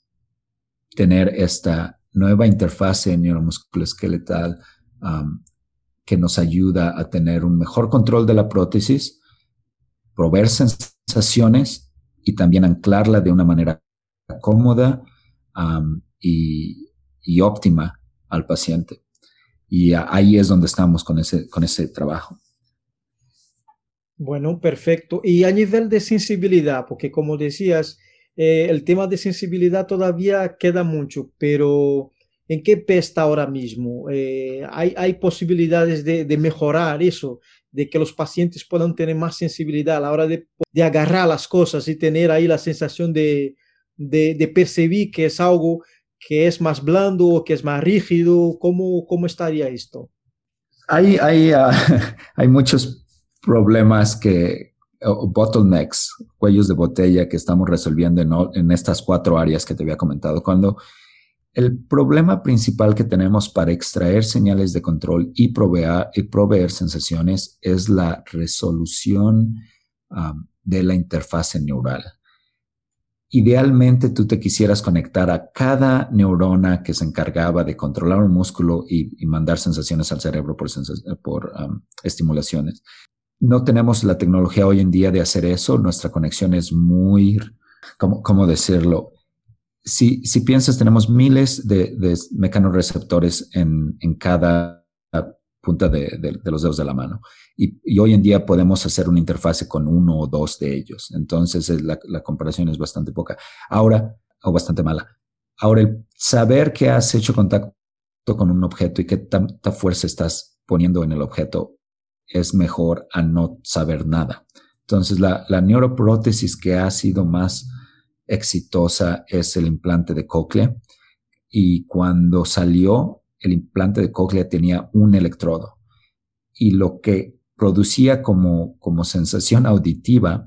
tener esta nueva interfase neuromusculoesqueletal um, que nos ayuda a tener un mejor control de la prótesis, proveer sensaciones y también anclarla de una manera cómoda y, óptima al paciente. Y ahí es donde estamos con ese, con ese trabajo. Bueno, perfecto. Y a nivel de sensibilidad, porque como decías, eh, el tema de sensibilidad todavía queda mucho, pero ¿En qué pie está ahora mismo? Eh, ¿hay, ¿hay, posibilidades de, de, mejorar eso, de que los pacientes puedan tener más sensibilidad a la hora de, de agarrar las cosas y tener ahí la sensación de, de, percibir que es algo que es más blando o que es más rígido? ¿Cómo, cómo estaría esto? Hay, hay, uh, hay muchos problemas que, bottlenecks, cuellos de botella que estamos resolviendo en, estas cuatro áreas que te había comentado. Cuando el problema principal que tenemos para extraer señales de control y proveer, y proveer sensaciones es la resolución um, de la interfase neural. Idealmente tú te quisieras conectar a cada neurona que se encargaba de controlar un músculo y, mandar sensaciones al cerebro por, estimulaciones. No tenemos la tecnología hoy en día de hacer eso. Nuestra conexión es muy, ¿cómo, cómo decirlo? Si, si piensas, tenemos miles de, de mecanorreceptores en, en cada punta de, los dedos de la mano. Y, hoy en día podemos hacer una interfase con uno o dos de ellos. Entonces la, comparación es bastante poca. Ahora, o bastante mala. Ahora, el saber que has hecho contacto con un objeto y qué tanta fuerza estás poniendo en el objeto es mejor a no saber nada. Entonces, la, la neuroprótesis que ha sido más exitosa es el implante de cóclea. Y cuando salió, el implante de cóclea tenía un electrodo. Y lo que producía como, como sensación auditiva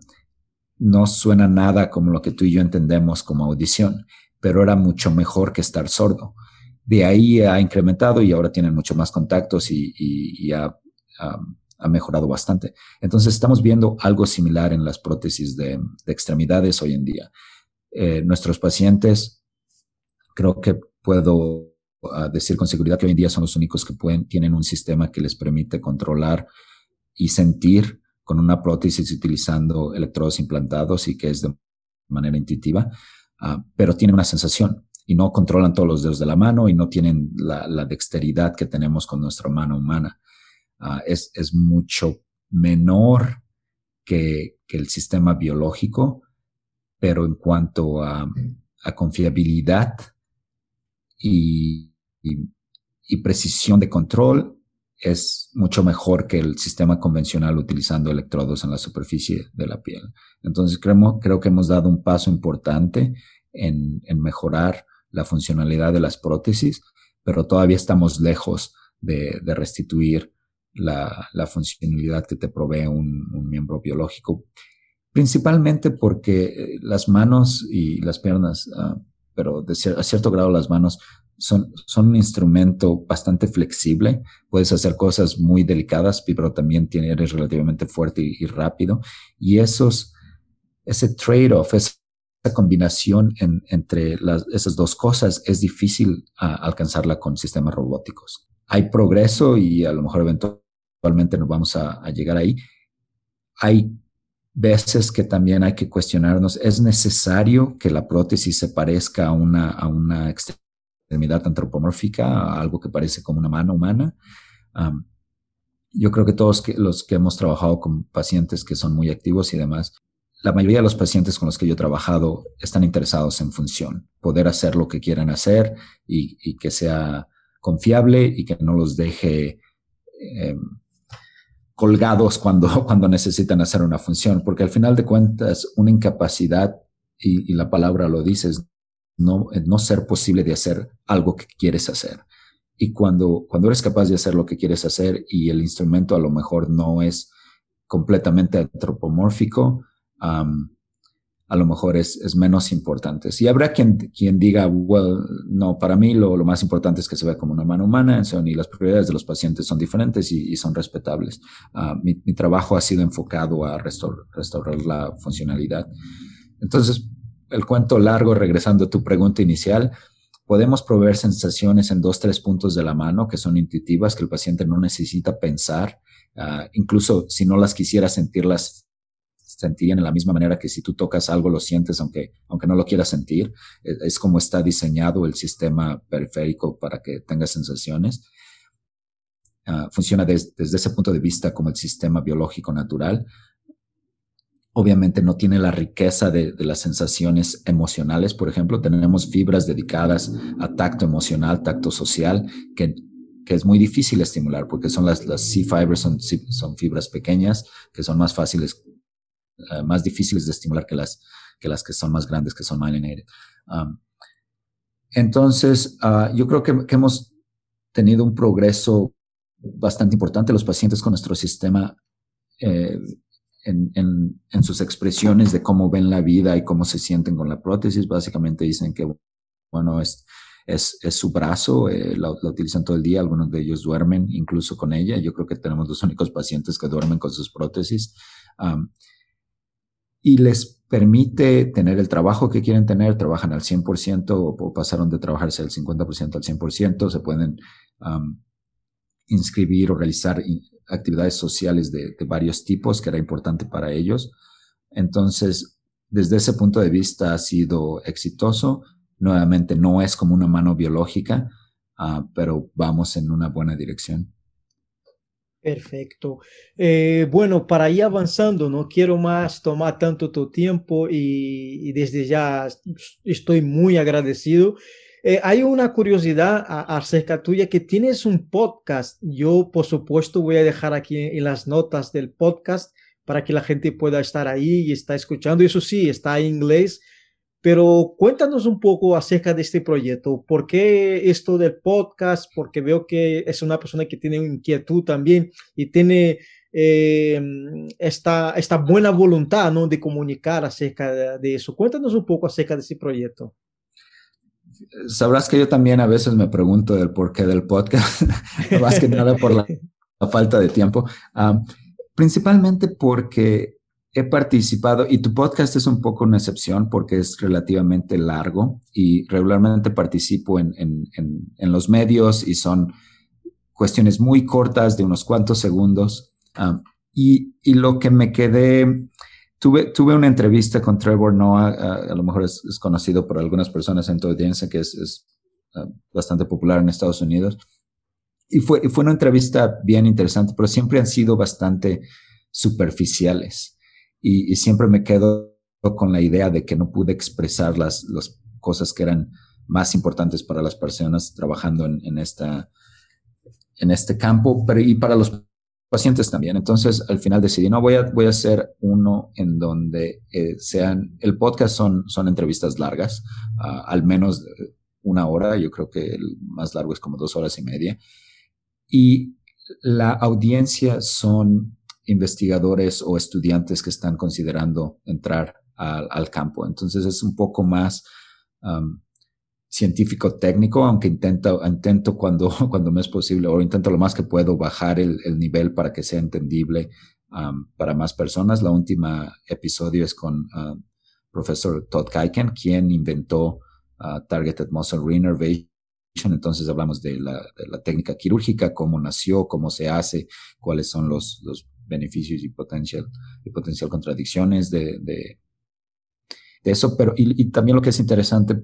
no suena nada como lo que tú y yo entendemos como audición, pero era mucho mejor que estar sordo. De ahí ha incrementado y ahora tienen mucho más contactos y, y, ha ha mejorado bastante. Entonces estamos viendo algo similar en las prótesis de, de extremidades hoy en día. Eh, nuestros pacientes, creo que puedo uh, decir con seguridad que hoy en día son los únicos que pueden, tienen un sistema que les permite controlar y sentir con una prótesis utilizando electrodos implantados y que es de manera intuitiva, uh, pero tienen una sensación y no controlan todos los dedos de la mano y no tienen la, la dexteridad que tenemos con nuestra mano humana. Ah, es, es, mucho menor que, que, el sistema biológico, pero en cuanto a, a confiabilidad y, y, precisión de control, es mucho mejor que el sistema convencional utilizando electrodos en la superficie de la piel. Entonces creo, creo que hemos dado un paso importante en, mejorar la funcionalidad de las prótesis, pero todavía estamos lejos de, restituir la, funcionalidad que te provee un, miembro biológico, principalmente porque eh, las manos y las piernas, uh, pero a cierto grado las manos son, son un instrumento bastante flexible. Puedes hacer cosas muy delicadas, pero también tiene, eres relativamente fuerte y, y rápido. Y esos, ese trade-off, esa combinación en, entre las, esas dos cosas es difícil alcanzarla con sistemas robóticos hay progreso y a lo mejor eventualmente nos vamos a, a, llegar ahí. Hay veces que también hay que cuestionarnos, ¿es necesario que la prótesis se parezca a una, a una extremidad antropomórfica, algo que parece como una mano humana? Um, yo creo que todos los que hemos trabajado con pacientes que son muy activos y demás, la mayoría de los pacientes con los que yo he trabajado están interesados en función, poder hacer lo que quieran hacer y, que sea confiable y que no los deje eh, colgados cuando, cuando necesitan hacer una función, porque al final de cuentas una incapacidad, y, y la palabra lo dice, no, no ser posible de hacer algo que quieres hacer. Y cuando, cuando eres capaz de hacer lo que quieres hacer y el instrumento a lo mejor no es completamente antropomórfico, a lo mejor es, es menos importante. Si habrá quien, quien diga, well, no, para mí lo, lo, más importante es que se vea como una mano humana y las prioridades de los pacientes son diferentes y, y son respetables. Uh, mi, trabajo ha sido enfocado a restaurar la funcionalidad. Entonces, el cuento largo, regresando a tu pregunta inicial, podemos proveer sensaciones en dos, tres puntos de la mano que son intuitivas, que el paciente no necesita pensar. Uh, incluso si no las quisiera sentirlas sentirían en la misma manera que si tú tocas algo lo sientes aunque, aunque no lo quieras sentir. Es, es como está diseñado el sistema periférico para que tengas sensaciones. Uh, funciona des, desde ese punto de vista como el sistema biológico natural. Obviamente no tiene la riqueza de, las sensaciones emocionales. Por ejemplo, tenemos fibras dedicadas a tacto emocional, tacto social, que, que es muy difícil estimular porque son las, las C-fibers, son, son fibras pequeñas que son más fáciles, eh, más difíciles de estimular que las, que las que son más grandes, que son myelinated. Um, entonces, uh, yo creo que, que hemos tenido un progreso bastante importante. Los pacientes con nuestro sistema eh, en, en, en, sus expresiones de cómo ven la vida y cómo se sienten con la prótesis. Básicamente dicen que, bueno, es, es, es su brazo, eh, la, utilizan todo el día, algunos de ellos duermen incluso con ella. Yo creo que tenemos los únicos pacientes que duermen con sus prótesis. y les permite tener el trabajo que quieren tener, trabajan al 100% o, pasaron de trabajarse al 50% al 100%, se pueden inscribir o realizar actividades sociales de, varios tipos, que era importante para ellos. Entonces, desde ese punto de vista ha sido exitoso. Nuevamente, no es como una mano biológica, ah, pero vamos en una buena dirección. Perfecto. Eh, bueno, para ir avanzando, no quiero más tomar tanto tu tiempo y desde ya estoy muy agradecido. Eh, hay una curiosidad acerca tuya que tienes un podcast. Yo, por supuesto, voy a dejar aquí en las notas del podcast para que la gente pueda estar ahí y está escuchando. Eso sí, está en inglés. Pero cuéntanos un poco acerca de este proyecto. ¿Por qué esto del podcast? Porque veo que es una persona que tiene inquietud también y tiene eh, esta, esta buena voluntad ¿no? de comunicar acerca de, eso. Cuéntanos un poco acerca de ese proyecto sabrás que yo también a veces me pregunto del porqué del podcast, más que nada por la, falta de tiempo, principalmente porque he participado y tu podcast es un poco una excepción porque es relativamente largo y regularmente participo en, en, los medios y son cuestiones muy cortas de unos cuantos segundos. y, y, lo que me quedé Tuve, tuve una entrevista con Trevor Noah, a, lo mejor es, conocido por algunas personas en tu audiencia, que es, es ah, bastante popular en Estados Unidos. Y fue, fue una entrevista bien interesante, pero siempre han sido bastante superficiales. Y, y, siempre me quedo con la idea de que no pude expresar las, las cosas que eran más importantes para las personas trabajando en, en, esta, en este campo, pero y para los pacientes también. Entonces, al final decidí, no, voy a, voy a hacer uno en donde eh, sean, el podcast son, son entrevistas largas, uh, al menos una hora, yo creo que el más largo es como dos horas y media. Y la audiencia son investigadores o estudiantes que están considerando entrar al, al campo. Entonces, es un poco más... científico técnico, aunque intento, intento cuando, cuando me es posible o intento lo más que puedo bajar el, el nivel para que sea entendible um, para más personas. La última episodio es con uh, profesor Todd Kaiken, quien inventó uh, Targeted Muscle Reinnervation. Entonces hablamos de la, de la, técnica quirúrgica, cómo nació, cómo se hace, cuáles son los, los beneficios y potencial, y potencial contradicciones de, de, de eso. Pero, y, y también lo que es interesante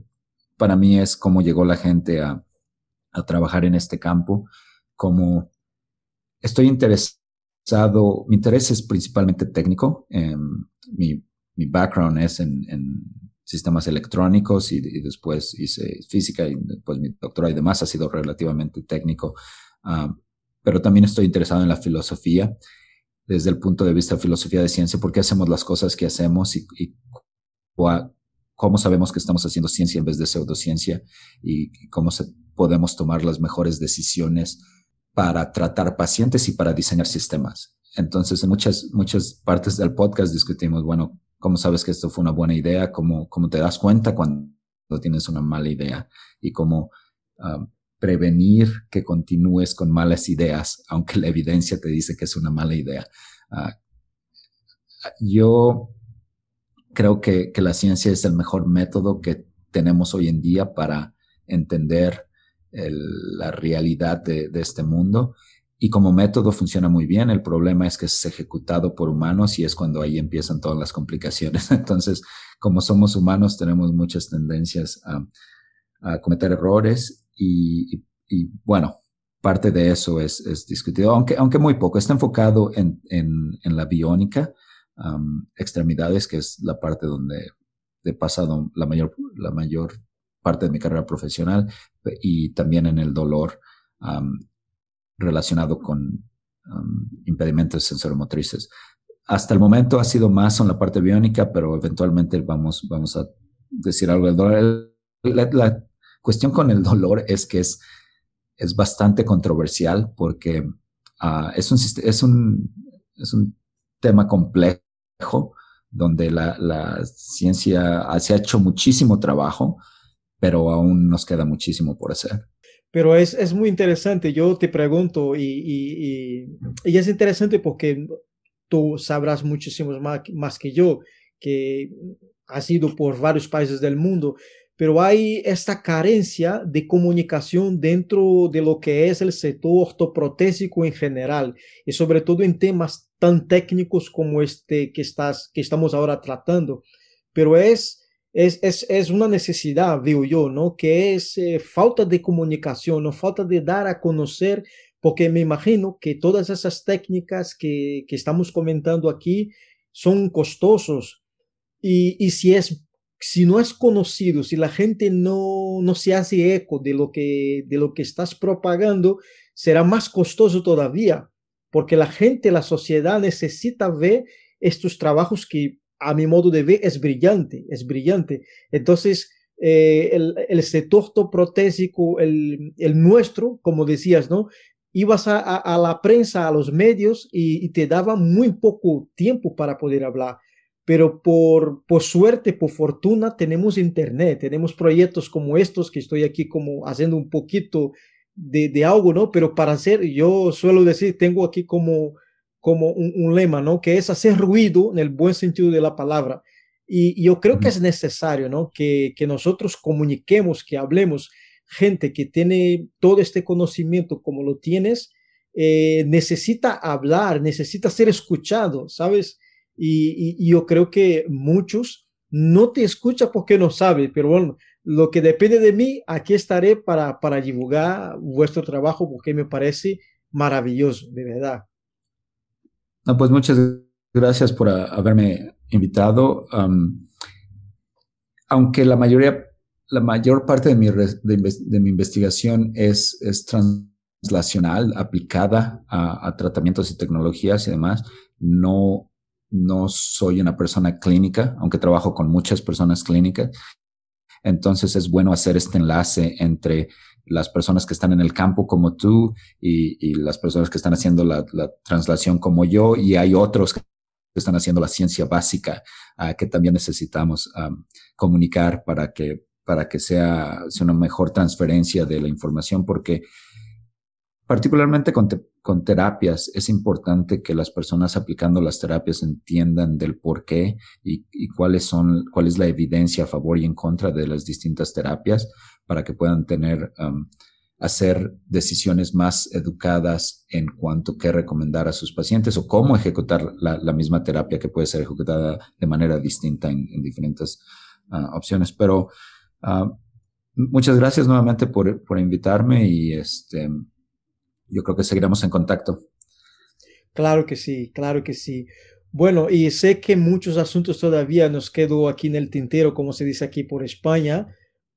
para mí es cómo llegó la gente a, trabajar en este campo, cómo estoy interesado, mi interés es principalmente técnico, em, mi, background es en, sistemas electrónicos y, después hice física y después mi doctorado y demás ha sido relativamente técnico, ah, pero también estoy interesado en la filosofía desde el punto de vista de filosofía de ciencia, por qué hacemos las cosas que hacemos y, y cómo sabemos que estamos haciendo ciencia en vez de pseudociencia y cómo podemos tomar las mejores decisiones para tratar pacientes y para diseñar sistemas. Entonces, en muchas, muchas partes del podcast discutimos, bueno, ¿cómo sabes que esto fue una buena idea? ¿Cómo, cómo te das cuenta cuando tienes una mala idea? Y cómo ah, prevenir que continúes con malas ideas, aunque la evidencia te dice que es una mala idea. Uh, yo creo que, que, la ciencia es el mejor método que tenemos hoy en día para entender la realidad de, este mundo. Y como método funciona muy bien. El problema es que es ejecutado por humanos y es cuando ahí empiezan todas las complicaciones. Entonces, como somos humanos, tenemos muchas tendencias a, a cometer errores y, bueno, parte de eso es, discutido, aunque, aunque muy poco. Está enfocado en, en, en la biónica extremidades, que es la parte donde he pasado la mayor, la mayor parte de mi carrera profesional, y también en el dolor relacionado con impedimentos sensoromotrices. Hasta el momento ha sido más en la parte biónica, pero eventualmente vamos, vamos a decir algo del dolor. La, cuestión con el dolor es que es, es bastante controversial porque ah, es, un, es, un, es un tema complejo donde la, la ciencia se ha hecho muchísimo trabajo, pero aún nos queda muchísimo por hacer. Pero es, es muy interesante, yo te pregunto, y, y, y, es interesante porque tú sabrás muchísimo más, más que yo, que has ido por varios países del mundo, pero hay esta carencia de comunicación dentro de lo que es el sector ortoprotésico en general y sobre todo en temas tan técnicos como este que, estás, que estamos ahora tratando. Pero es es, es, es una necesidad, veo yo, ¿no? Que es eh, falta de comunicación, ¿no? Falta de dar a conocer, porque me imagino que todas esas técnicas que, que estamos comentando aquí son costosos y, y si es si no es conocido, si la gente no, no se hace eco de lo, que, de lo que estás propagando, será más costoso todavía, porque la gente, la sociedad necesita ver estos trabajos que a mi modo de ver, es brillante, es brillante. Entonces, eh, el, el, sector protésico, el, el, nuestro, como decías, ¿no? Ibas a, a, la prensa, a los medios y, y, te daba muy poco tiempo para poder hablar. Pero por, por suerte, por fortuna, tenemos internet, tenemos proyectos como estos que estoy aquí como haciendo un poquito de, de algo, ¿no? Pero para hacer, yo suelo decir, tengo aquí como como un, lema, ¿no? Que es hacer ruido en el buen sentido de la palabra. Y, yo creo que es necesario, ¿no? Que, que nosotros comuniquemos, que hablemos. Gente que tiene todo este conocimiento como lo tienes, eh, necesita hablar, necesita ser escuchado, ¿sabes? Y, y, yo creo que muchos no te escuchan porque no saben, pero bueno, lo que depende de mí, aquí estaré para, para divulgar vuestro trabajo porque me parece maravilloso, de verdad. No, pues muchas gracias por haberme invitado. aunque la mayoría, la mayor parte de mi, de, mi investigación es, es translacional, aplicada a, a, tratamientos y tecnologías y demás, no, no soy una persona clínica, aunque trabajo con muchas personas clínicas. Entonces es bueno hacer este enlace entre las personas que están en el campo como tú y, las personas que están haciendo la, translación como yo y hay otros que están haciendo la ciencia básica ah, que también necesitamos comunicar para que, para que sea, una mejor transferencia de la información porque particularmente con, terapias es importante que las personas aplicando las terapias entiendan del por qué y, cuáles son, cuál es la evidencia a favor y en contra de las distintas terapias para que puedan tener, hacer decisiones más educadas en cuanto a qué recomendar a sus pacientes o cómo ejecutar la, misma terapia que puede ser ejecutada de manera distinta en, en diferentes uh, opciones. Pero uh, muchas gracias nuevamente por, por invitarme y este, yo creo que seguiremos en contacto. Claro que sí, claro que sí. Bueno, y sé que muchos asuntos todavía nos quedó aquí en el tintero, como se dice aquí por España,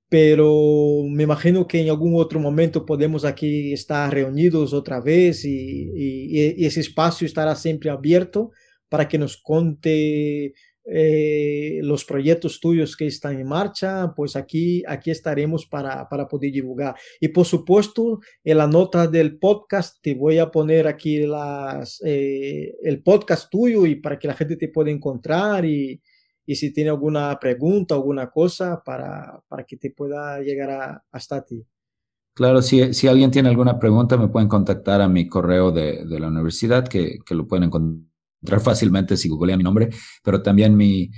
pero me imagino que en algún otro momento podemos aquí estar reunidos otra vez y, y, ese espacio estará siempre abierto para que nos conte eh, los proyectos tuyos que están en marcha, pues aquí, aquí estaremos para, para poder divulgar. Y por supuesto, en la nota del podcast te voy a poner aquí las, eh, el podcast tuyo y para que la gente te pueda encontrar y, y si tiene alguna pregunta, alguna cosa para, para que te pueda llegar hasta ti. Claro, si, si alguien tiene alguna pregunta, me pueden contactar a mi correo de, de la universidad, que, que, lo pueden encontrar fácilmente si googlean mi nombre, pero también mi,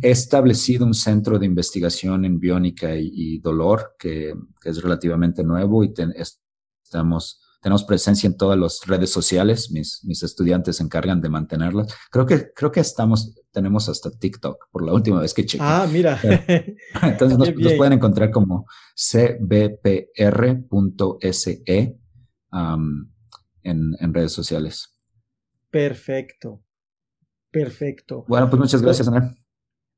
he establecido un centro de investigación en biónica y, dolor, que, que, es relativamente nuevo y estamos tenemos presencia en todas las redes sociales. Mis, mis estudiantes se encargan de mantenerlas. Creo que, creo que estamos, tenemos hasta TikTok por la última vez que chequé. Ah, mira. Entonces nos, pueden encontrar como cbpr.se um, en, en redes sociales. Perfecto. Perfecto. Bueno, pues muchas gracias, Ana.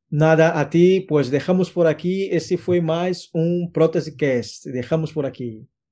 Nada, a ti, pues dejamos por aquí. Ese fue más un Prótesis Dejamos por aquí.